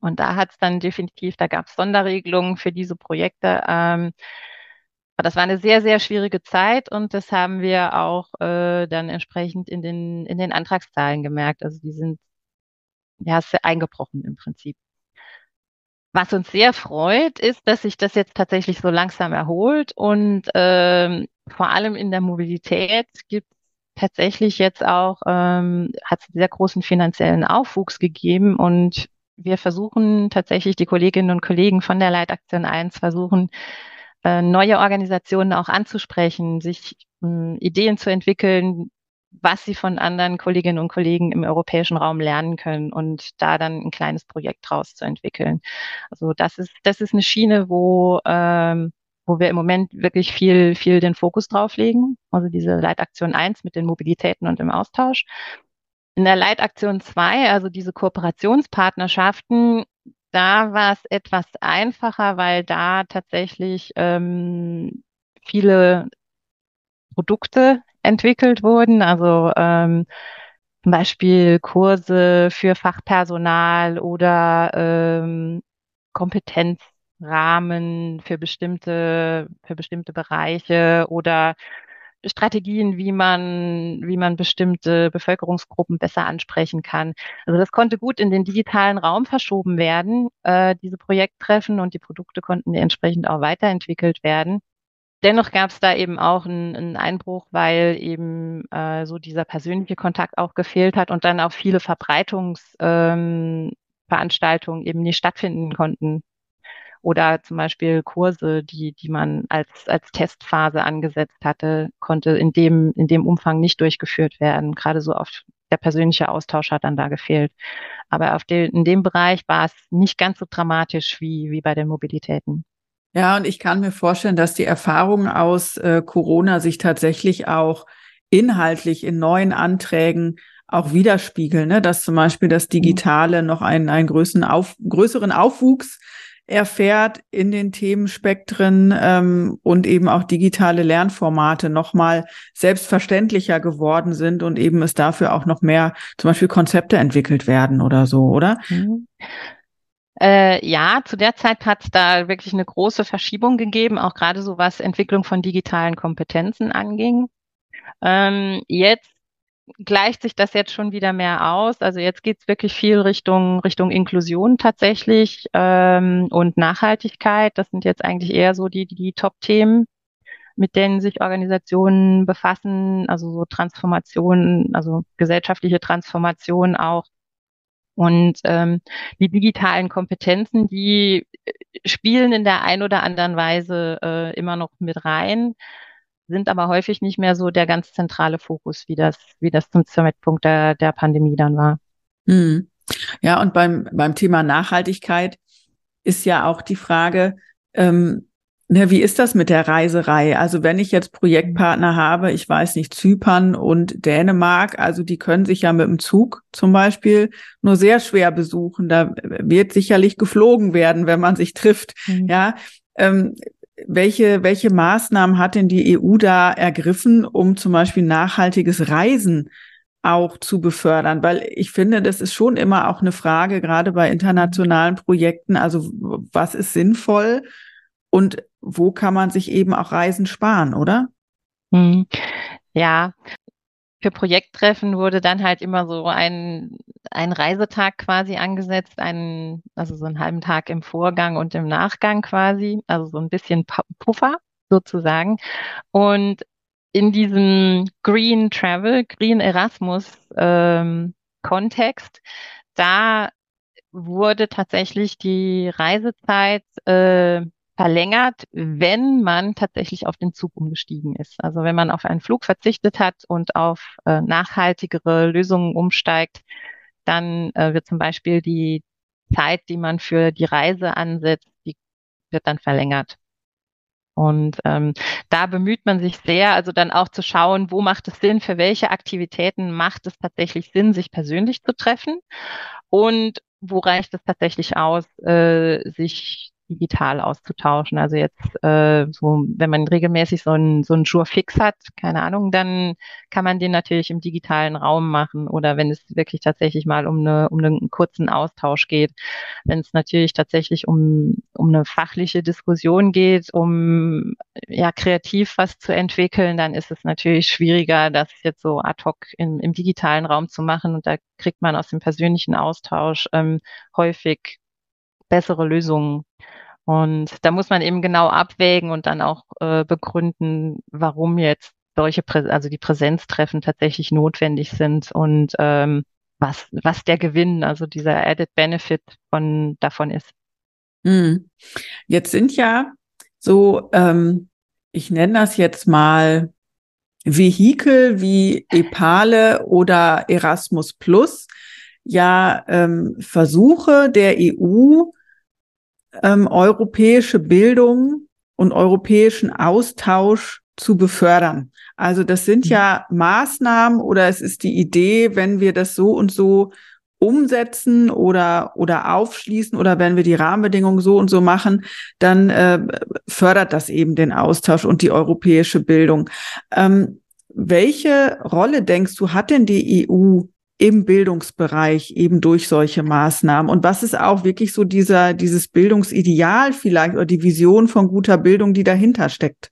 Und da hat es dann definitiv, da gab es Sonderregelungen für diese Projekte. Ähm, aber das war eine sehr, sehr schwierige Zeit und das haben wir auch äh, dann entsprechend in den, in den Antragszahlen gemerkt. Also die sind ja sehr eingebrochen im Prinzip. Was uns sehr freut, ist, dass sich das jetzt tatsächlich so langsam erholt und ähm, vor allem in der Mobilität gibt es tatsächlich jetzt auch, ähm, hat es sehr großen finanziellen Aufwuchs gegeben und wir versuchen tatsächlich, die Kolleginnen und Kollegen von der Leitaktion 1 versuchen, äh, neue Organisationen auch anzusprechen, sich äh, Ideen zu entwickeln, was sie von anderen Kolleginnen und Kollegen im europäischen Raum lernen können und da dann ein kleines Projekt draus zu entwickeln. Also das ist, das ist eine Schiene, wo, ähm, wo wir im Moment wirklich viel, viel den Fokus drauf legen. Also diese Leitaktion 1 mit den Mobilitäten und dem Austausch. In der Leitaktion 2, also diese Kooperationspartnerschaften, da war es etwas einfacher, weil da tatsächlich ähm, viele Produkte entwickelt wurden. Also ähm, zum Beispiel Kurse für Fachpersonal oder ähm, Kompetenzrahmen für bestimmte, für bestimmte Bereiche oder Strategien, wie man, wie man bestimmte Bevölkerungsgruppen besser ansprechen kann. Also das konnte gut in den digitalen Raum verschoben werden, äh, diese Projekttreffen und die Produkte konnten entsprechend auch weiterentwickelt werden. Dennoch gab es da eben auch einen, einen Einbruch, weil eben äh, so dieser persönliche Kontakt auch gefehlt hat und dann auch viele Verbreitungsveranstaltungen ähm, eben nicht stattfinden konnten. Oder zum Beispiel Kurse, die, die man als, als Testphase angesetzt hatte, konnte in dem, in dem Umfang nicht durchgeführt werden. Gerade so oft der persönliche Austausch hat dann da gefehlt. Aber auf de, in dem Bereich war es nicht ganz so dramatisch wie, wie bei den Mobilitäten. Ja, und ich kann mir vorstellen, dass die Erfahrungen aus äh, Corona sich tatsächlich auch inhaltlich in neuen Anträgen auch widerspiegeln, ne? dass zum Beispiel das Digitale noch einen, einen größeren, auf, größeren Aufwuchs erfährt in den Themenspektren ähm, und eben auch digitale Lernformate nochmal selbstverständlicher geworden sind und eben es dafür auch noch mehr zum Beispiel Konzepte entwickelt werden oder so, oder? Mhm. Äh, ja, zu der Zeit hat es da wirklich eine große Verschiebung gegeben, auch gerade so was Entwicklung von digitalen Kompetenzen anging. Ähm, jetzt gleicht sich das jetzt schon wieder mehr aus. Also jetzt geht es wirklich viel Richtung Richtung Inklusion tatsächlich ähm, und Nachhaltigkeit. Das sind jetzt eigentlich eher so die die Top-Themen, mit denen sich Organisationen befassen. Also so Transformationen, also gesellschaftliche Transformation auch und ähm, die digitalen Kompetenzen, die spielen in der ein oder anderen Weise äh, immer noch mit rein, sind aber häufig nicht mehr so der ganz zentrale Fokus, wie das, wie das zum Zeitpunkt der, der Pandemie dann war. Hm. Ja, und beim, beim Thema Nachhaltigkeit ist ja auch die Frage, ähm, na, wie ist das mit der Reiserei? Also wenn ich jetzt Projektpartner habe, ich weiß nicht, Zypern und Dänemark, also die können sich ja mit dem Zug zum Beispiel nur sehr schwer besuchen. Da wird sicherlich geflogen werden, wenn man sich trifft. Mhm. Ja, ähm, welche, welche Maßnahmen hat denn die EU da ergriffen, um zum Beispiel nachhaltiges Reisen auch zu befördern? Weil ich finde, das ist schon immer auch eine Frage, gerade bei internationalen Projekten. Also was ist sinnvoll? Und wo kann man sich eben auch Reisen sparen, oder? Hm. Ja, für Projekttreffen wurde dann halt immer so ein, ein Reisetag quasi angesetzt, einen, also so einen halben Tag im Vorgang und im Nachgang quasi, also so ein bisschen Puffer sozusagen. Und in diesem Green Travel, Green Erasmus ähm, Kontext, da wurde tatsächlich die Reisezeit äh, verlängert, wenn man tatsächlich auf den Zug umgestiegen ist. Also wenn man auf einen Flug verzichtet hat und auf äh, nachhaltigere Lösungen umsteigt, dann äh, wird zum Beispiel die Zeit, die man für die Reise ansetzt, die wird dann verlängert. Und ähm, da bemüht man sich sehr, also dann auch zu schauen, wo macht es Sinn, für welche Aktivitäten macht es tatsächlich Sinn, sich persönlich zu treffen und wo reicht es tatsächlich aus, äh, sich digital auszutauschen. Also jetzt äh, so, wenn man regelmäßig so ein so ein Jour fix hat, keine Ahnung, dann kann man den natürlich im digitalen Raum machen oder wenn es wirklich tatsächlich mal um eine um einen kurzen Austausch geht, wenn es natürlich tatsächlich um um eine fachliche Diskussion geht, um ja kreativ was zu entwickeln, dann ist es natürlich schwieriger, das jetzt so ad hoc im, im digitalen Raum zu machen und da kriegt man aus dem persönlichen Austausch ähm, häufig bessere Lösungen. Und da muss man eben genau abwägen und dann auch äh, begründen, warum jetzt solche, Prä also die Präsenztreffen tatsächlich notwendig sind und ähm, was, was der Gewinn, also dieser Added Benefit von davon ist. Hm. Jetzt sind ja so, ähm, ich nenne das jetzt mal Vehikel wie Epale oder Erasmus Plus, ja ähm, Versuche der EU, ähm, europäische Bildung und europäischen Austausch zu befördern. Also das sind ja Maßnahmen oder es ist die Idee, wenn wir das so und so umsetzen oder oder aufschließen oder wenn wir die Rahmenbedingungen so und so machen, dann äh, fördert das eben den Austausch und die europäische Bildung. Ähm, welche Rolle denkst du hat denn die EU im Bildungsbereich eben durch solche Maßnahmen? Und was ist auch wirklich so dieser dieses Bildungsideal vielleicht oder die Vision von guter Bildung, die dahinter steckt?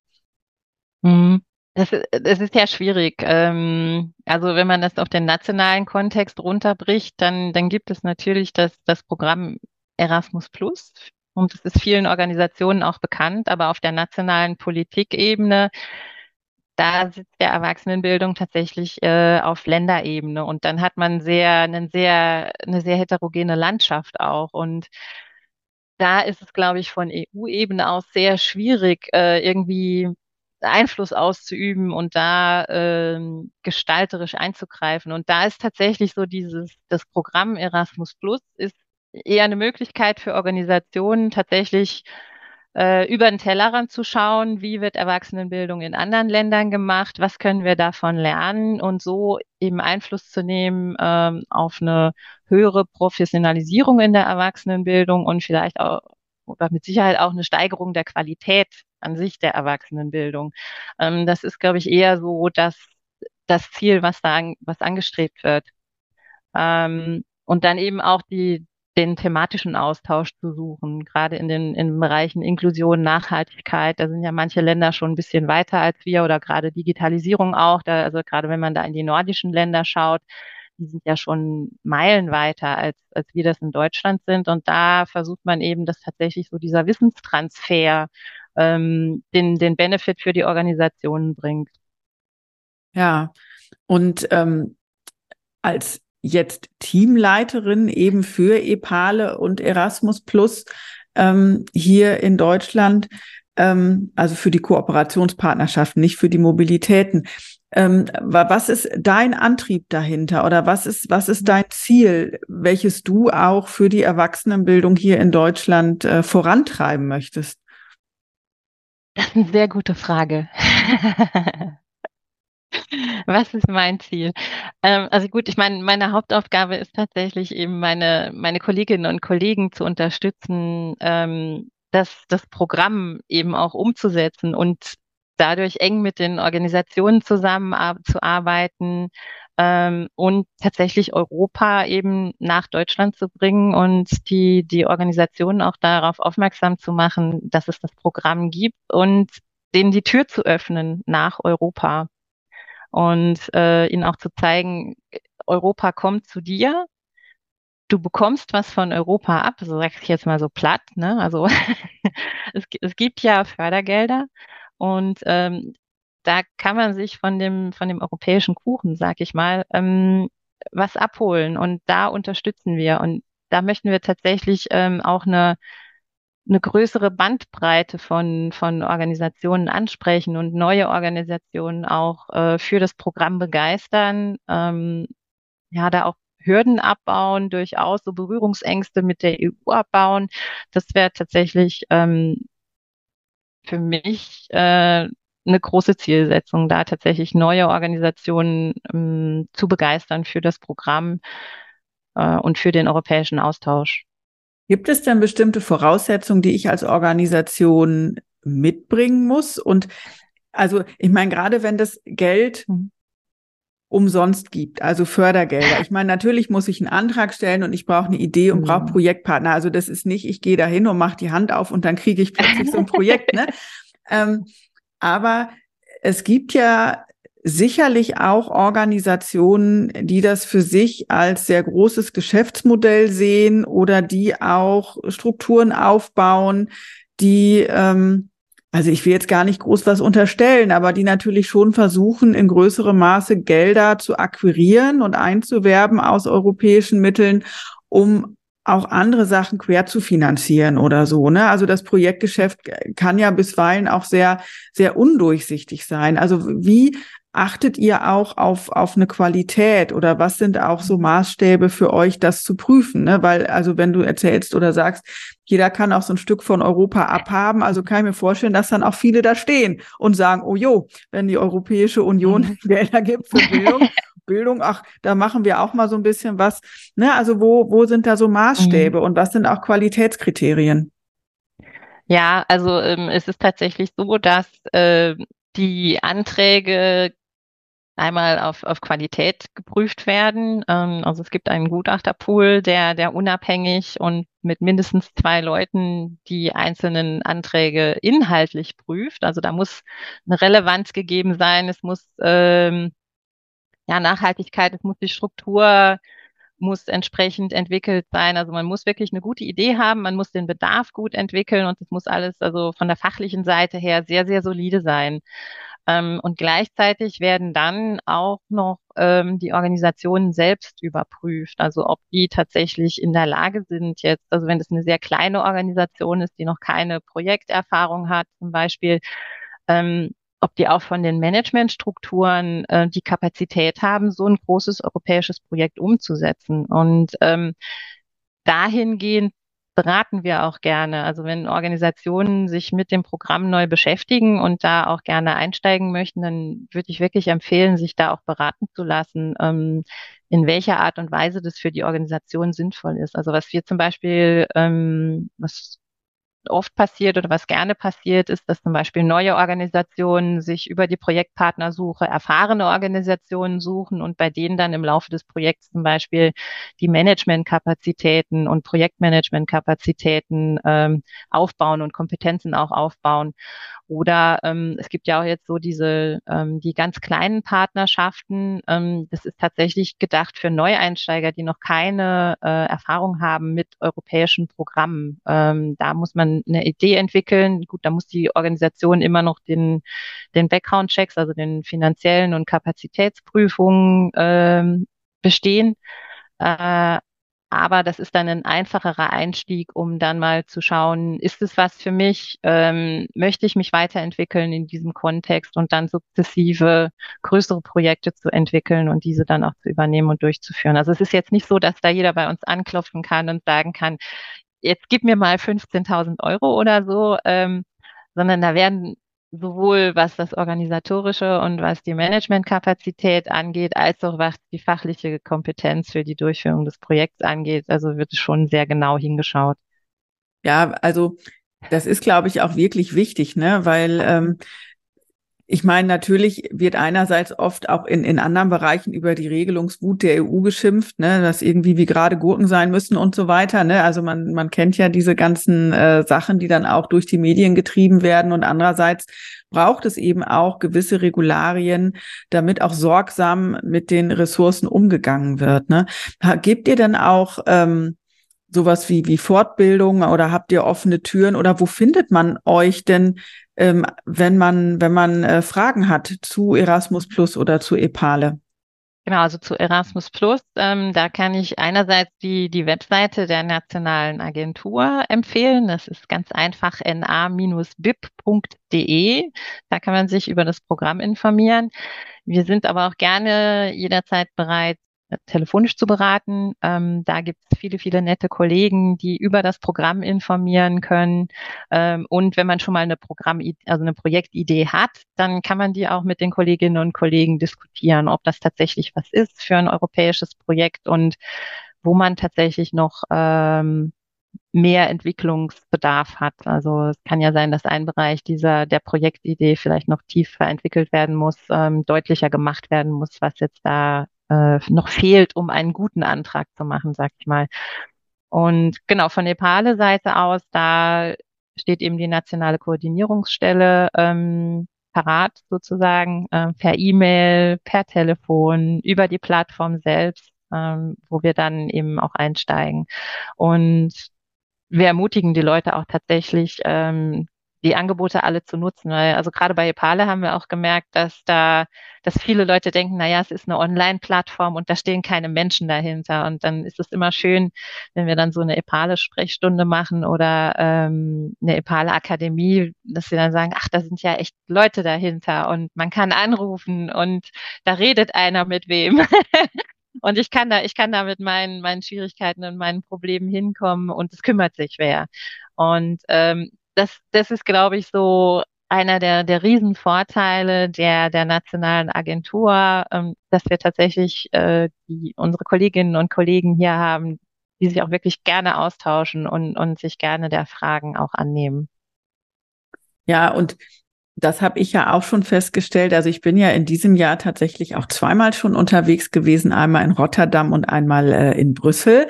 Mhm. Das, das ist ja schwierig. Ähm, also wenn man das auf den nationalen Kontext runterbricht, dann, dann gibt es natürlich das, das Programm Erasmus Plus. Und es ist vielen Organisationen auch bekannt, aber auf der nationalen Politikebene, da sitzt der Erwachsenenbildung tatsächlich äh, auf Länderebene. Und dann hat man sehr, einen sehr, eine sehr heterogene Landschaft auch. Und da ist es, glaube ich, von EU-Ebene aus sehr schwierig, äh, irgendwie Einfluss auszuüben und da ähm, gestalterisch einzugreifen. Und da ist tatsächlich so dieses, das Programm Erasmus Plus ist eher eine Möglichkeit für Organisationen tatsächlich äh, über den Tellerrand zu schauen, wie wird Erwachsenenbildung in anderen Ländern gemacht, was können wir davon lernen und so eben Einfluss zu nehmen ähm, auf eine höhere Professionalisierung in der Erwachsenenbildung und vielleicht auch oder mit Sicherheit auch eine Steigerung der Qualität an sich der Erwachsenenbildung. Ähm, das ist, glaube ich, eher so das, das Ziel, was da an, was angestrebt wird. Ähm, und dann eben auch die, den thematischen Austausch zu suchen, gerade in den, in den Bereichen Inklusion, Nachhaltigkeit. Da sind ja manche Länder schon ein bisschen weiter als wir oder gerade Digitalisierung auch. Da, also gerade wenn man da in die nordischen Länder schaut, die sind ja schon Meilen weiter, als, als wir das in Deutschland sind. Und da versucht man eben, dass tatsächlich so dieser Wissenstransfer ähm, den, den Benefit für die Organisationen bringt. Ja, und ähm, als jetzt Teamleiterin eben für EPALE und Erasmus Plus ähm, hier in Deutschland, ähm, also für die Kooperationspartnerschaften, nicht für die Mobilitäten. Ähm, was ist dein Antrieb dahinter oder was ist, was ist dein Ziel, welches du auch für die Erwachsenenbildung hier in Deutschland äh, vorantreiben möchtest? Das ist eine sehr gute Frage. Was ist mein Ziel? Ähm, also gut, ich meine, meine Hauptaufgabe ist tatsächlich eben meine, meine Kolleginnen und Kollegen zu unterstützen, ähm, das, das Programm eben auch umzusetzen und dadurch eng mit den Organisationen zusammenzuarbeiten ähm, und tatsächlich Europa eben nach Deutschland zu bringen und die, die Organisationen auch darauf aufmerksam zu machen, dass es das Programm gibt und denen die Tür zu öffnen nach Europa und äh, ihnen auch zu zeigen, Europa kommt zu dir, du bekommst was von Europa ab, so sage ich jetzt mal so platt, ne? Also es, es gibt ja Fördergelder und ähm, da kann man sich von dem, von dem europäischen Kuchen, sag ich mal, ähm, was abholen. Und da unterstützen wir. Und da möchten wir tatsächlich ähm, auch eine, eine größere Bandbreite von, von Organisationen ansprechen und neue Organisationen auch äh, für das Programm begeistern. Ähm, ja, da auch Hürden abbauen, durchaus so Berührungsängste mit der EU abbauen. Das wäre tatsächlich ähm, für mich äh, eine große Zielsetzung, da tatsächlich neue Organisationen ähm, zu begeistern für das Programm äh, und für den europäischen Austausch. Gibt es denn bestimmte Voraussetzungen, die ich als Organisation mitbringen muss? Und also, ich meine, gerade wenn das Geld mhm. umsonst gibt, also Fördergelder. Ich meine, natürlich muss ich einen Antrag stellen und ich brauche eine Idee und mhm. brauche Projektpartner. Also das ist nicht, ich gehe da hin und mache die Hand auf und dann kriege ich plötzlich so ein Projekt. Ne? Ähm, aber es gibt ja sicherlich auch Organisationen, die das für sich als sehr großes Geschäftsmodell sehen oder die auch Strukturen aufbauen, die, ähm, also ich will jetzt gar nicht groß was unterstellen, aber die natürlich schon versuchen, in größerem Maße Gelder zu akquirieren und einzuwerben aus europäischen Mitteln, um auch andere Sachen quer zu finanzieren oder so. Ne? Also das Projektgeschäft kann ja bisweilen auch sehr, sehr undurchsichtig sein. Also wie achtet ihr auch auf, auf eine Qualität oder was sind auch so Maßstäbe für euch, das zu prüfen? Ne? Weil, also wenn du erzählst oder sagst, jeder kann auch so ein Stück von Europa abhaben, also kann ich mir vorstellen, dass dann auch viele da stehen und sagen, oh jo, wenn die Europäische Union mhm. Gelder gibt für Bildung, Bildung, ach, da machen wir auch mal so ein bisschen was. Ne? Also wo, wo sind da so Maßstäbe mhm. und was sind auch Qualitätskriterien? Ja, also ähm, es ist tatsächlich so, dass äh, die Anträge einmal auf, auf Qualität geprüft werden. Ähm, also es gibt einen Gutachterpool, der, der unabhängig und mit mindestens zwei Leuten die einzelnen Anträge inhaltlich prüft. Also da muss eine Relevanz gegeben sein, es muss ähm, ja Nachhaltigkeit, es muss die Struktur muss entsprechend entwickelt sein. Also man muss wirklich eine gute Idee haben, man muss den Bedarf gut entwickeln und es muss alles also von der fachlichen Seite her sehr, sehr solide sein. Ähm, und gleichzeitig werden dann auch noch ähm, die Organisationen selbst überprüft, also ob die tatsächlich in der Lage sind jetzt, also wenn es eine sehr kleine Organisation ist, die noch keine Projekterfahrung hat zum Beispiel, ähm, ob die auch von den Managementstrukturen äh, die Kapazität haben, so ein großes europäisches Projekt umzusetzen. Und ähm, dahingehend beraten wir auch gerne. Also wenn Organisationen sich mit dem Programm neu beschäftigen und da auch gerne einsteigen möchten, dann würde ich wirklich empfehlen, sich da auch beraten zu lassen, ähm, in welcher Art und Weise das für die Organisation sinnvoll ist. Also was wir zum Beispiel, ähm, was oft passiert oder was gerne passiert, ist, dass zum Beispiel neue Organisationen sich über die Projektpartnersuche erfahrene Organisationen suchen und bei denen dann im Laufe des Projekts zum Beispiel die Managementkapazitäten und Projektmanagementkapazitäten ähm, aufbauen und Kompetenzen auch aufbauen. Oder ähm, es gibt ja auch jetzt so diese, ähm, die ganz kleinen Partnerschaften. Ähm, das ist tatsächlich gedacht für Neueinsteiger, die noch keine äh, Erfahrung haben mit europäischen Programmen. Ähm, da muss man eine Idee entwickeln. Gut, da muss die Organisation immer noch den, den Background-Checks, also den finanziellen und Kapazitätsprüfungen ähm, bestehen. Äh, aber das ist dann ein einfacherer Einstieg, um dann mal zu schauen, ist es was für mich? Ähm, möchte ich mich weiterentwickeln in diesem Kontext und dann sukzessive größere Projekte zu entwickeln und diese dann auch zu übernehmen und durchzuführen? Also es ist jetzt nicht so, dass da jeder bei uns anklopfen kann und sagen kann, jetzt gib mir mal 15.000 Euro oder so, ähm, sondern da werden sowohl was das organisatorische und was die Managementkapazität angeht, als auch was die fachliche Kompetenz für die Durchführung des Projekts angeht. Also wird schon sehr genau hingeschaut. Ja, also das ist, glaube ich, auch wirklich wichtig, ne? Weil ähm, ich meine, natürlich wird einerseits oft auch in, in anderen Bereichen über die Regelungswut der EU geschimpft, ne, dass irgendwie wie gerade Gurken sein müssen und so weiter. Ne? Also man, man kennt ja diese ganzen äh, Sachen, die dann auch durch die Medien getrieben werden. Und andererseits braucht es eben auch gewisse Regularien, damit auch sorgsam mit den Ressourcen umgegangen wird. Ne? Gebt ihr dann auch ähm, sowas wie, wie Fortbildung oder habt ihr offene Türen oder wo findet man euch denn, ähm, wenn man, wenn man äh, Fragen hat zu Erasmus Plus oder zu EPALE? Genau, also zu Erasmus Plus, ähm, da kann ich einerseits die, die Webseite der nationalen Agentur empfehlen. Das ist ganz einfach na-bib.de. Da kann man sich über das Programm informieren. Wir sind aber auch gerne jederzeit bereit, telefonisch zu beraten. Ähm, da gibt es viele, viele nette Kollegen, die über das Programm informieren können. Ähm, und wenn man schon mal eine Programm, also eine Projektidee hat, dann kann man die auch mit den Kolleginnen und Kollegen diskutieren, ob das tatsächlich was ist für ein europäisches Projekt und wo man tatsächlich noch ähm, mehr Entwicklungsbedarf hat. Also es kann ja sein, dass ein Bereich dieser der Projektidee vielleicht noch tiefer entwickelt werden muss, ähm, deutlicher gemacht werden muss, was jetzt da äh, noch fehlt, um einen guten Antrag zu machen, sag ich mal. Und genau, von Nepale Seite aus, da steht eben die nationale Koordinierungsstelle ähm, parat sozusagen, äh, per E-Mail, per Telefon, über die Plattform selbst, ähm, wo wir dann eben auch einsteigen. Und wir ermutigen die Leute auch tatsächlich, ähm, die Angebote alle zu nutzen. Weil, also gerade bei Epale haben wir auch gemerkt, dass da, dass viele Leute denken, na ja, es ist eine Online-Plattform und da stehen keine Menschen dahinter. Und dann ist es immer schön, wenn wir dann so eine Epale-Sprechstunde machen oder ähm, eine Epale-Akademie, dass sie dann sagen, ach, da sind ja echt Leute dahinter und man kann anrufen und da redet einer mit wem. Und ich kann da, ich kann da mit meinen, meinen Schwierigkeiten und meinen Problemen hinkommen und es kümmert sich wer. Und ähm, das, das ist, glaube ich, so einer der, der Riesenvorteile der, der nationalen Agentur, ähm, dass wir tatsächlich äh, die, unsere Kolleginnen und Kollegen hier haben, die sich auch wirklich gerne austauschen und, und sich gerne der Fragen auch annehmen. Ja, und das habe ich ja auch schon festgestellt. Also ich bin ja in diesem Jahr tatsächlich auch zweimal schon unterwegs gewesen, einmal in Rotterdam und einmal äh, in Brüssel.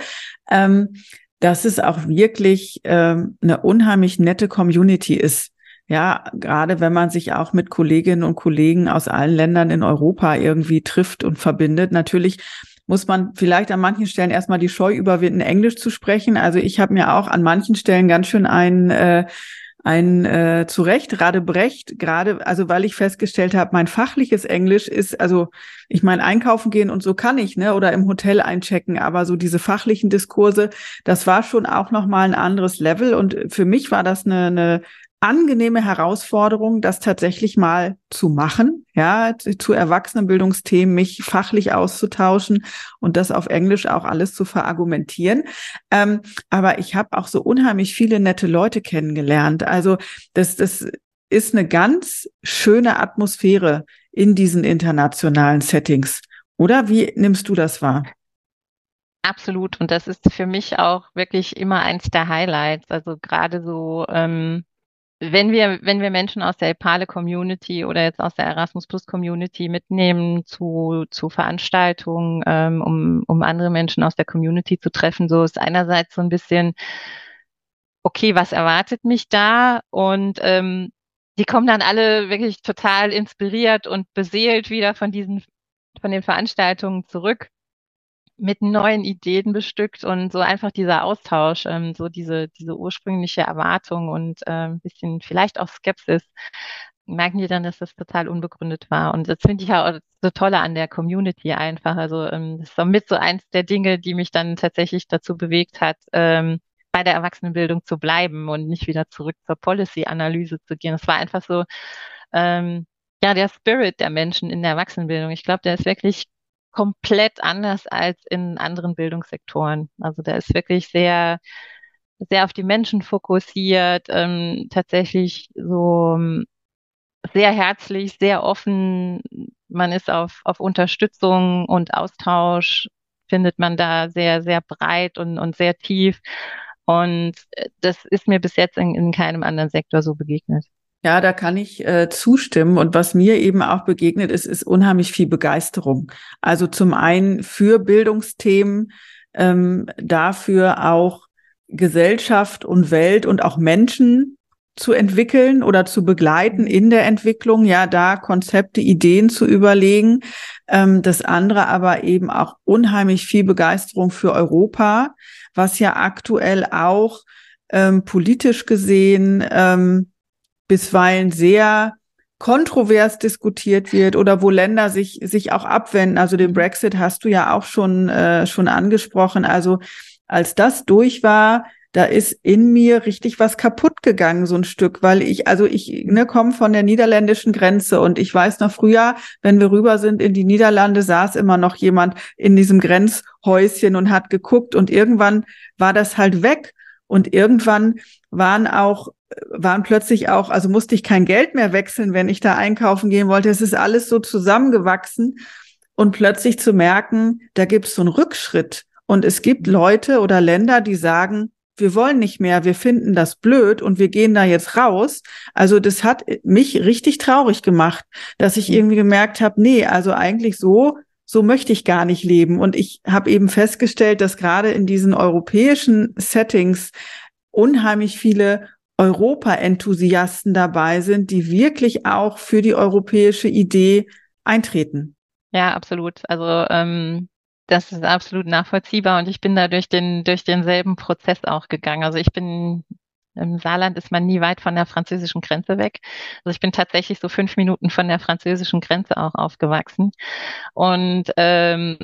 Ähm, dass es auch wirklich ähm, eine unheimlich nette Community ist. Ja, gerade wenn man sich auch mit Kolleginnen und Kollegen aus allen Ländern in Europa irgendwie trifft und verbindet. Natürlich muss man vielleicht an manchen Stellen erstmal die Scheu überwinden, Englisch zu sprechen. Also ich habe mir auch an manchen Stellen ganz schön einen äh, ein äh, zu Recht Radebrecht, gerade, also weil ich festgestellt habe, mein fachliches Englisch ist, also ich meine, einkaufen gehen und so kann ich, ne, oder im Hotel einchecken, aber so diese fachlichen Diskurse, das war schon auch nochmal ein anderes Level und für mich war das eine, eine angenehme Herausforderung, das tatsächlich mal zu machen, ja, zu Erwachsenenbildungsthemen mich fachlich auszutauschen und das auf Englisch auch alles zu verargumentieren. Ähm, aber ich habe auch so unheimlich viele nette Leute kennengelernt. Also das, das ist eine ganz schöne Atmosphäre in diesen internationalen Settings. Oder wie nimmst du das wahr? Absolut. Und das ist für mich auch wirklich immer eins der Highlights. Also gerade so ähm, wenn wir, wenn wir Menschen aus der Epale Community oder jetzt aus der Erasmus Plus Community mitnehmen zu, zu Veranstaltungen, ähm, um, um andere Menschen aus der Community zu treffen, so ist einerseits so ein bisschen, okay, was erwartet mich da? Und ähm, die kommen dann alle wirklich total inspiriert und beseelt wieder von diesen, von den Veranstaltungen zurück mit neuen Ideen bestückt und so einfach dieser Austausch, ähm, so diese, diese ursprüngliche Erwartung und äh, ein bisschen vielleicht auch Skepsis, merken die dann, dass das total unbegründet war. Und das finde ich ja auch so tolle an der Community einfach. Also ähm, das ist so mit so eins der Dinge, die mich dann tatsächlich dazu bewegt hat, ähm, bei der Erwachsenenbildung zu bleiben und nicht wieder zurück zur Policy-Analyse zu gehen. Es war einfach so, ähm, ja, der Spirit der Menschen in der Erwachsenenbildung. Ich glaube, der ist wirklich komplett anders als in anderen Bildungssektoren. Also da ist wirklich sehr, sehr auf die Menschen fokussiert, ähm, tatsächlich so ähm, sehr herzlich, sehr offen. Man ist auf, auf Unterstützung und Austausch, findet man da sehr, sehr breit und, und sehr tief. Und äh, das ist mir bis jetzt in, in keinem anderen Sektor so begegnet. Ja, da kann ich äh, zustimmen. Und was mir eben auch begegnet ist, ist unheimlich viel Begeisterung. Also zum einen für Bildungsthemen, ähm, dafür auch Gesellschaft und Welt und auch Menschen zu entwickeln oder zu begleiten in der Entwicklung, ja, da Konzepte, Ideen zu überlegen. Ähm, das andere aber eben auch unheimlich viel Begeisterung für Europa, was ja aktuell auch ähm, politisch gesehen ähm, bisweilen sehr kontrovers diskutiert wird oder wo Länder sich sich auch abwenden. Also den Brexit hast du ja auch schon äh, schon angesprochen. Also als das durch war, da ist in mir richtig was kaputt gegangen, so ein Stück, weil ich, also ich ne, komme von der niederländischen Grenze und ich weiß noch früher, wenn wir rüber sind in die Niederlande, saß immer noch jemand in diesem Grenzhäuschen und hat geguckt und irgendwann war das halt weg und irgendwann waren auch waren plötzlich auch, also musste ich kein Geld mehr wechseln, wenn ich da einkaufen gehen wollte. Es ist alles so zusammengewachsen und plötzlich zu merken, da gibt es so einen Rückschritt. Und es gibt Leute oder Länder, die sagen, wir wollen nicht mehr, wir finden das blöd und wir gehen da jetzt raus. Also das hat mich richtig traurig gemacht, dass ich irgendwie gemerkt habe, nee, also eigentlich so, so möchte ich gar nicht leben. Und ich habe eben festgestellt, dass gerade in diesen europäischen Settings unheimlich viele Europa-Enthusiasten dabei sind, die wirklich auch für die europäische Idee eintreten. Ja, absolut. Also ähm, das ist absolut nachvollziehbar und ich bin da durch den durch denselben Prozess auch gegangen. Also ich bin Im Saarland ist man nie weit von der französischen Grenze weg. Also ich bin tatsächlich so fünf Minuten von der französischen Grenze auch aufgewachsen. Und ähm,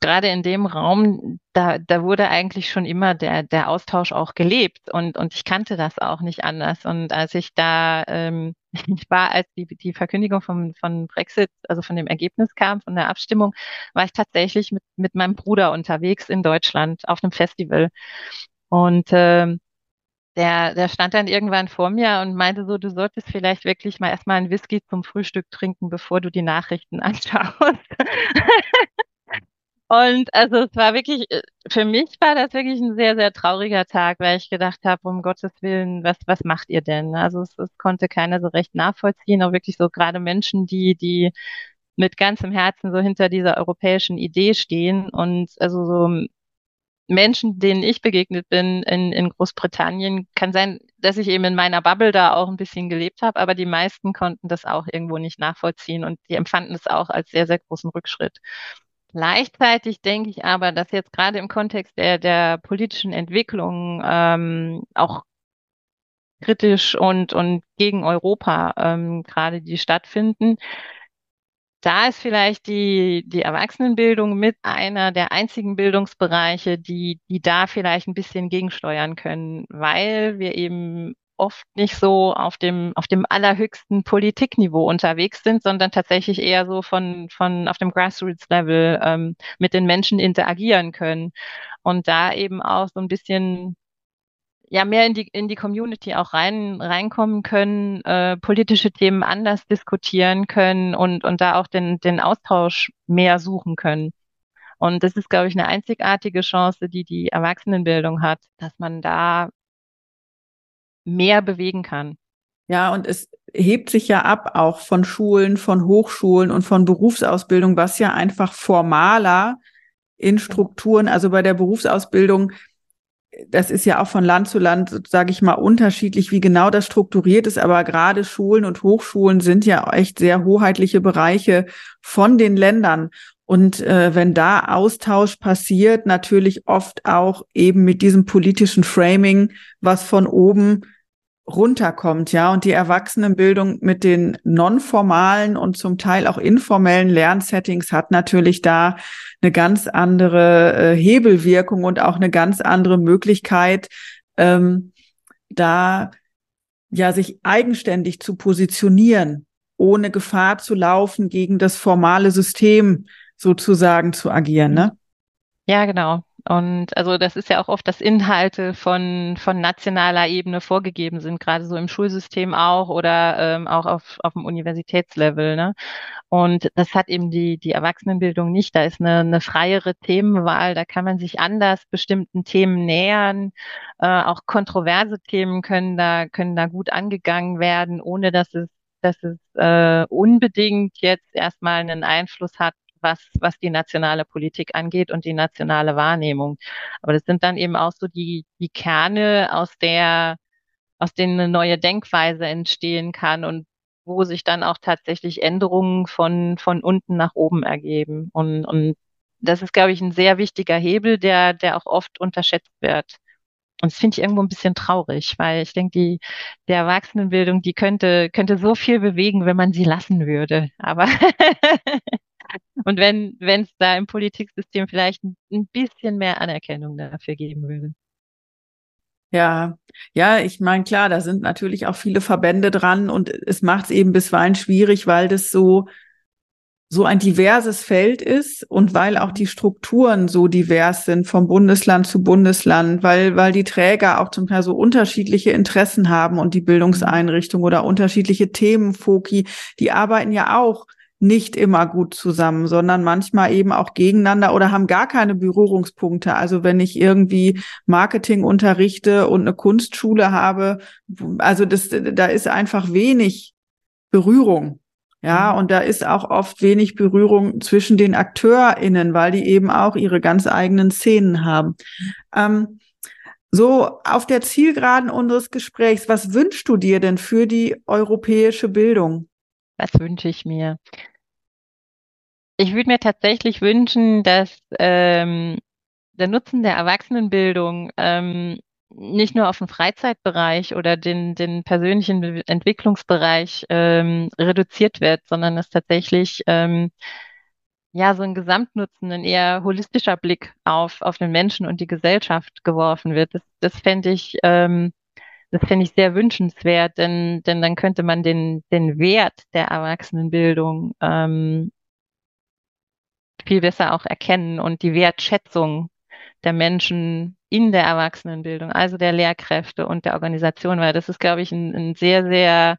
gerade in dem Raum, da, da wurde eigentlich schon immer der, der Austausch auch gelebt und, und ich kannte das auch nicht anders. Und als ich da, ähm, ich war, als die, die Verkündigung vom, von Brexit, also von dem Ergebnis kam, von der Abstimmung, war ich tatsächlich mit, mit meinem Bruder unterwegs in Deutschland auf einem Festival. Und ähm, der, der stand dann irgendwann vor mir und meinte so, du solltest vielleicht wirklich mal erstmal einen Whisky zum Frühstück trinken, bevor du die Nachrichten anschaust. Und also es war wirklich, äh, für mich war das wirklich ein sehr, sehr trauriger Tag, weil ich gedacht habe, um Gottes Willen, was, was macht ihr denn? Also es, es konnte keiner so recht nachvollziehen, auch wirklich so gerade Menschen, die, die mit ganzem Herzen so hinter dieser europäischen Idee stehen und also so Menschen, denen ich begegnet bin in, in Großbritannien, kann sein, dass ich eben in meiner Bubble da auch ein bisschen gelebt habe, aber die meisten konnten das auch irgendwo nicht nachvollziehen und die empfanden es auch als sehr, sehr großen Rückschritt. Gleichzeitig denke ich aber, dass jetzt gerade im Kontext der, der politischen Entwicklung ähm, auch kritisch und, und gegen Europa ähm, gerade die stattfinden, da ist vielleicht die, die Erwachsenenbildung mit einer der einzigen Bildungsbereiche, die, die da vielleicht ein bisschen gegensteuern können, weil wir eben oft nicht so auf dem, auf dem allerhöchsten Politikniveau unterwegs sind, sondern tatsächlich eher so von, von auf dem Grassroots-Level ähm, mit den Menschen interagieren können. Und da eben auch so ein bisschen ja mehr in die in die Community auch rein reinkommen können, äh, politische Themen anders diskutieren können und und da auch den den Austausch mehr suchen können. Und das ist, glaube ich, eine einzigartige Chance, die die Erwachsenenbildung hat, dass man da mehr bewegen kann. Ja, und es hebt sich ja ab auch von Schulen, von Hochschulen und von Berufsausbildung, was ja einfach formaler in Strukturen, also bei der Berufsausbildung, das ist ja auch von Land zu Land, sage ich mal, unterschiedlich, wie genau das strukturiert ist, aber gerade Schulen und Hochschulen sind ja echt sehr hoheitliche Bereiche von den Ländern. Und äh, wenn da Austausch passiert, natürlich oft auch eben mit diesem politischen Framing, was von oben runterkommt, ja, und die Erwachsenenbildung mit den nonformalen und zum Teil auch informellen Lernsettings hat natürlich da eine ganz andere äh, Hebelwirkung und auch eine ganz andere Möglichkeit, ähm, da ja sich eigenständig zu positionieren, ohne Gefahr zu laufen, gegen das formale System sozusagen zu agieren, ne? Ja, genau. Und also das ist ja auch oft, dass Inhalte von, von nationaler Ebene vorgegeben sind, gerade so im Schulsystem auch oder ähm, auch auf, auf dem Universitätslevel. Ne? Und das hat eben die, die Erwachsenenbildung nicht. Da ist eine, eine freiere Themenwahl, da kann man sich anders bestimmten Themen nähern. Äh, auch kontroverse Themen können da, können da gut angegangen werden, ohne dass es dass es äh, unbedingt jetzt erstmal einen Einfluss hat was, was die nationale Politik angeht und die nationale Wahrnehmung. Aber das sind dann eben auch so die, die Kerne, aus der, aus denen eine neue Denkweise entstehen kann und wo sich dann auch tatsächlich Änderungen von, von unten nach oben ergeben. Und, und das ist, glaube ich, ein sehr wichtiger Hebel, der, der auch oft unterschätzt wird. Und das finde ich irgendwo ein bisschen traurig, weil ich denke, die, der Erwachsenenbildung, die könnte, könnte so viel bewegen, wenn man sie lassen würde. Aber Und wenn es da im Politiksystem vielleicht ein, ein bisschen mehr Anerkennung dafür geben würde. Ja, ja, ich meine, klar, da sind natürlich auch viele Verbände dran und es macht es eben bisweilen schwierig, weil das so so ein diverses Feld ist und weil auch die Strukturen so divers sind vom Bundesland zu Bundesland, weil, weil die Träger auch zum Teil so unterschiedliche Interessen haben und die Bildungseinrichtung oder unterschiedliche Themenfoki, die arbeiten ja auch nicht immer gut zusammen, sondern manchmal eben auch gegeneinander oder haben gar keine Berührungspunkte. Also wenn ich irgendwie Marketing unterrichte und eine Kunstschule habe, also das, da ist einfach wenig Berührung. Ja, mhm. und da ist auch oft wenig Berührung zwischen den AkteurInnen, weil die eben auch ihre ganz eigenen Szenen haben. Ähm, so auf der Zielgeraden unseres Gesprächs, was wünschst du dir denn für die europäische Bildung? Was wünsche ich mir? Ich würde mir tatsächlich wünschen, dass ähm, der Nutzen der Erwachsenenbildung ähm, nicht nur auf den Freizeitbereich oder den, den persönlichen Entwicklungsbereich ähm, reduziert wird, sondern es tatsächlich ähm, ja so ein Gesamtnutzen, ein eher holistischer Blick auf, auf den Menschen und die Gesellschaft geworfen wird. Das, das fände ich, ähm, das fände ich sehr wünschenswert, denn, denn dann könnte man den, den Wert der Erwachsenenbildung ähm, viel besser auch erkennen und die Wertschätzung der Menschen in der Erwachsenenbildung, also der Lehrkräfte und der Organisation, weil das ist, glaube ich, ein, ein sehr, sehr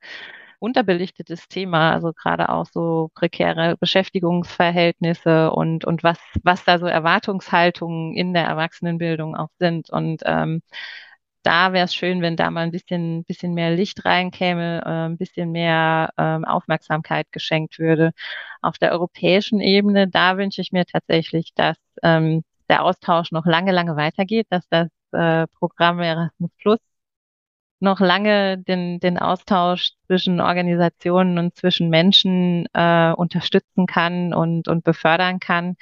unterbelichtetes Thema, also gerade auch so prekäre Beschäftigungsverhältnisse und, und was, was da so Erwartungshaltungen in der Erwachsenenbildung auch sind. Und ähm, da wäre es schön, wenn da mal ein bisschen, bisschen mehr Licht reinkäme, äh, ein bisschen mehr ähm, Aufmerksamkeit geschenkt würde. Auf der europäischen Ebene, da wünsche ich mir tatsächlich, dass ähm, der Austausch noch lange, lange weitergeht, dass das äh, Programm Erasmus Plus noch lange den, den Austausch zwischen Organisationen und zwischen Menschen äh, unterstützen kann und, und befördern kann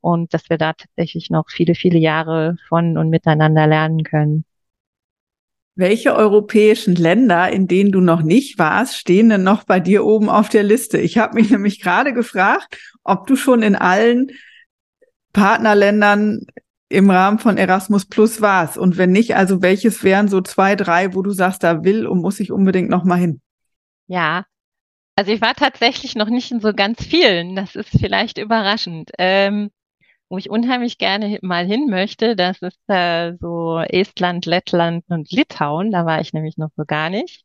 und dass wir da tatsächlich noch viele, viele Jahre von und miteinander lernen können. Welche europäischen Länder, in denen du noch nicht warst, stehen denn noch bei dir oben auf der Liste? Ich habe mich nämlich gerade gefragt, ob du schon in allen Partnerländern im Rahmen von Erasmus Plus warst? Und wenn nicht, also welches wären so zwei, drei, wo du sagst, da will und muss ich unbedingt noch mal hin? Ja, also ich war tatsächlich noch nicht in so ganz vielen. Das ist vielleicht überraschend. Ähm, wo ich unheimlich gerne mal hin möchte, das ist äh, so Estland, Lettland und Litauen. Da war ich nämlich noch so gar nicht.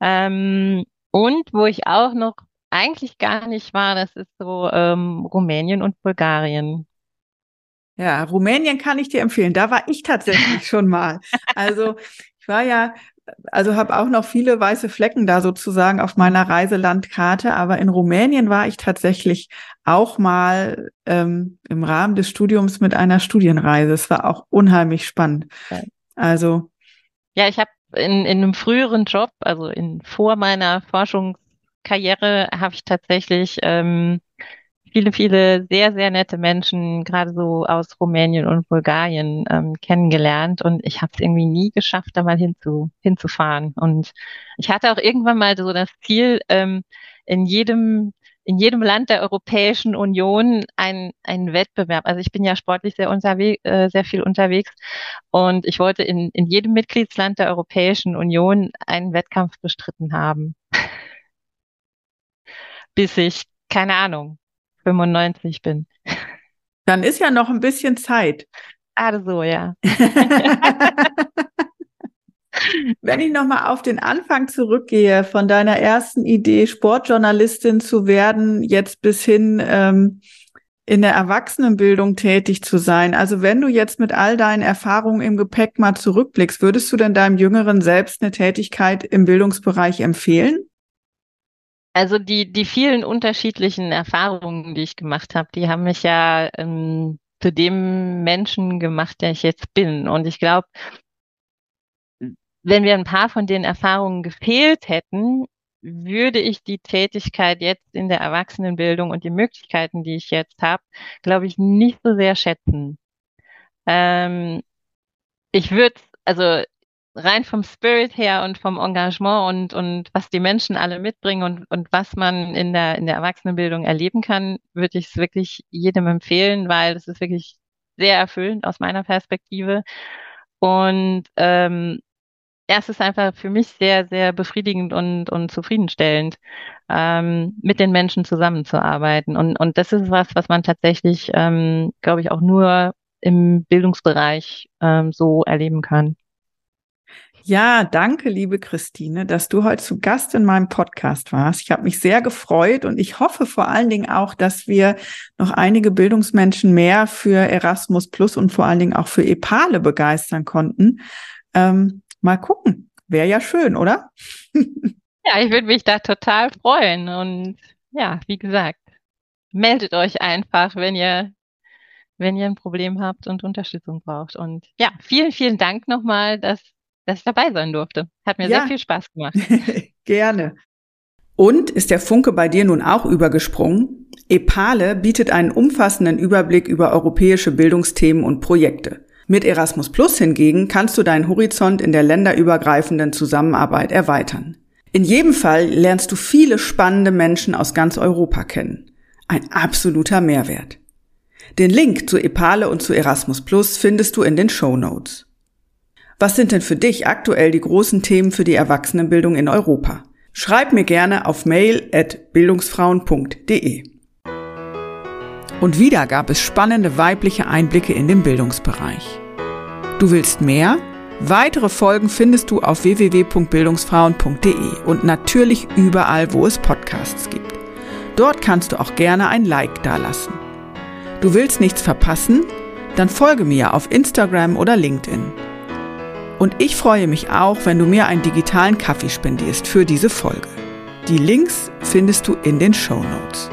Ähm, und wo ich auch noch eigentlich gar nicht war, das ist so ähm, Rumänien und Bulgarien. Ja, Rumänien kann ich dir empfehlen. Da war ich tatsächlich schon mal. Also ich war ja, also habe auch noch viele weiße Flecken da sozusagen auf meiner Reiselandkarte, aber in Rumänien war ich tatsächlich auch mal ähm, im Rahmen des Studiums mit einer Studienreise. Es war auch unheimlich spannend. Also ja, ich habe in, in einem früheren Job, also in vor meiner Forschungskarriere, habe ich tatsächlich ähm, viele, viele sehr, sehr nette Menschen, gerade so aus Rumänien und Bulgarien, ähm, kennengelernt. Und ich habe es irgendwie nie geschafft, da mal hinzu, hinzufahren. Und ich hatte auch irgendwann mal so das Ziel, ähm, in jedem in jedem Land der Europäischen Union ein, ein Wettbewerb. Also ich bin ja sportlich sehr unterwegs, äh, sehr viel unterwegs und ich wollte in, in jedem Mitgliedsland der Europäischen Union einen Wettkampf bestritten haben. Bis ich, keine Ahnung, 95 bin. Dann ist ja noch ein bisschen Zeit. Gerade so, ja. Wenn ich nochmal auf den Anfang zurückgehe, von deiner ersten Idee, Sportjournalistin zu werden, jetzt bis hin ähm, in der Erwachsenenbildung tätig zu sein. Also wenn du jetzt mit all deinen Erfahrungen im Gepäck mal zurückblickst, würdest du denn deinem Jüngeren selbst eine Tätigkeit im Bildungsbereich empfehlen? Also die, die vielen unterschiedlichen Erfahrungen, die ich gemacht habe, die haben mich ja ähm, zu dem Menschen gemacht, der ich jetzt bin. Und ich glaube, wenn wir ein paar von den Erfahrungen gefehlt hätten, würde ich die Tätigkeit jetzt in der Erwachsenenbildung und die Möglichkeiten, die ich jetzt habe, glaube ich, nicht so sehr schätzen. Ähm, ich würde, also rein vom Spirit her und vom Engagement und, und was die Menschen alle mitbringen und, und was man in der, in der Erwachsenenbildung erleben kann, würde ich es wirklich jedem empfehlen, weil es ist wirklich sehr erfüllend aus meiner Perspektive. Und ähm, es ist einfach für mich sehr, sehr befriedigend und, und zufriedenstellend, ähm, mit den Menschen zusammenzuarbeiten. Und, und das ist was, was man tatsächlich, ähm, glaube ich, auch nur im Bildungsbereich ähm, so erleben kann. Ja, danke, liebe Christine, dass du heute zu Gast in meinem Podcast warst. Ich habe mich sehr gefreut und ich hoffe vor allen Dingen auch, dass wir noch einige Bildungsmenschen mehr für Erasmus Plus und vor allen Dingen auch für EPALE begeistern konnten. Ähm, mal gucken. Wäre ja schön, oder? ja, ich würde mich da total freuen. Und ja, wie gesagt, meldet euch einfach, wenn ihr wenn ihr ein Problem habt und Unterstützung braucht. Und ja, vielen, vielen Dank nochmal, dass dass ich dabei sein durfte. Hat mir ja. sehr viel Spaß gemacht. Gerne. Und ist der Funke bei dir nun auch übergesprungen? EPALE bietet einen umfassenden Überblick über europäische Bildungsthemen und Projekte. Mit Erasmus Plus hingegen kannst du deinen Horizont in der länderübergreifenden Zusammenarbeit erweitern. In jedem Fall lernst du viele spannende Menschen aus ganz Europa kennen. Ein absoluter Mehrwert. Den Link zu Epale und zu Erasmus Plus findest du in den Show Notes. Was sind denn für dich aktuell die großen Themen für die Erwachsenenbildung in Europa? Schreib mir gerne auf mail at bildungsfrauen.de. Und wieder gab es spannende weibliche Einblicke in den Bildungsbereich. Du willst mehr? Weitere Folgen findest du auf www.bildungsfrauen.de und natürlich überall, wo es Podcasts gibt. Dort kannst du auch gerne ein Like dalassen. Du willst nichts verpassen? Dann folge mir auf Instagram oder LinkedIn. Und ich freue mich auch, wenn du mir einen digitalen Kaffee spendierst für diese Folge. Die Links findest du in den Show Notes.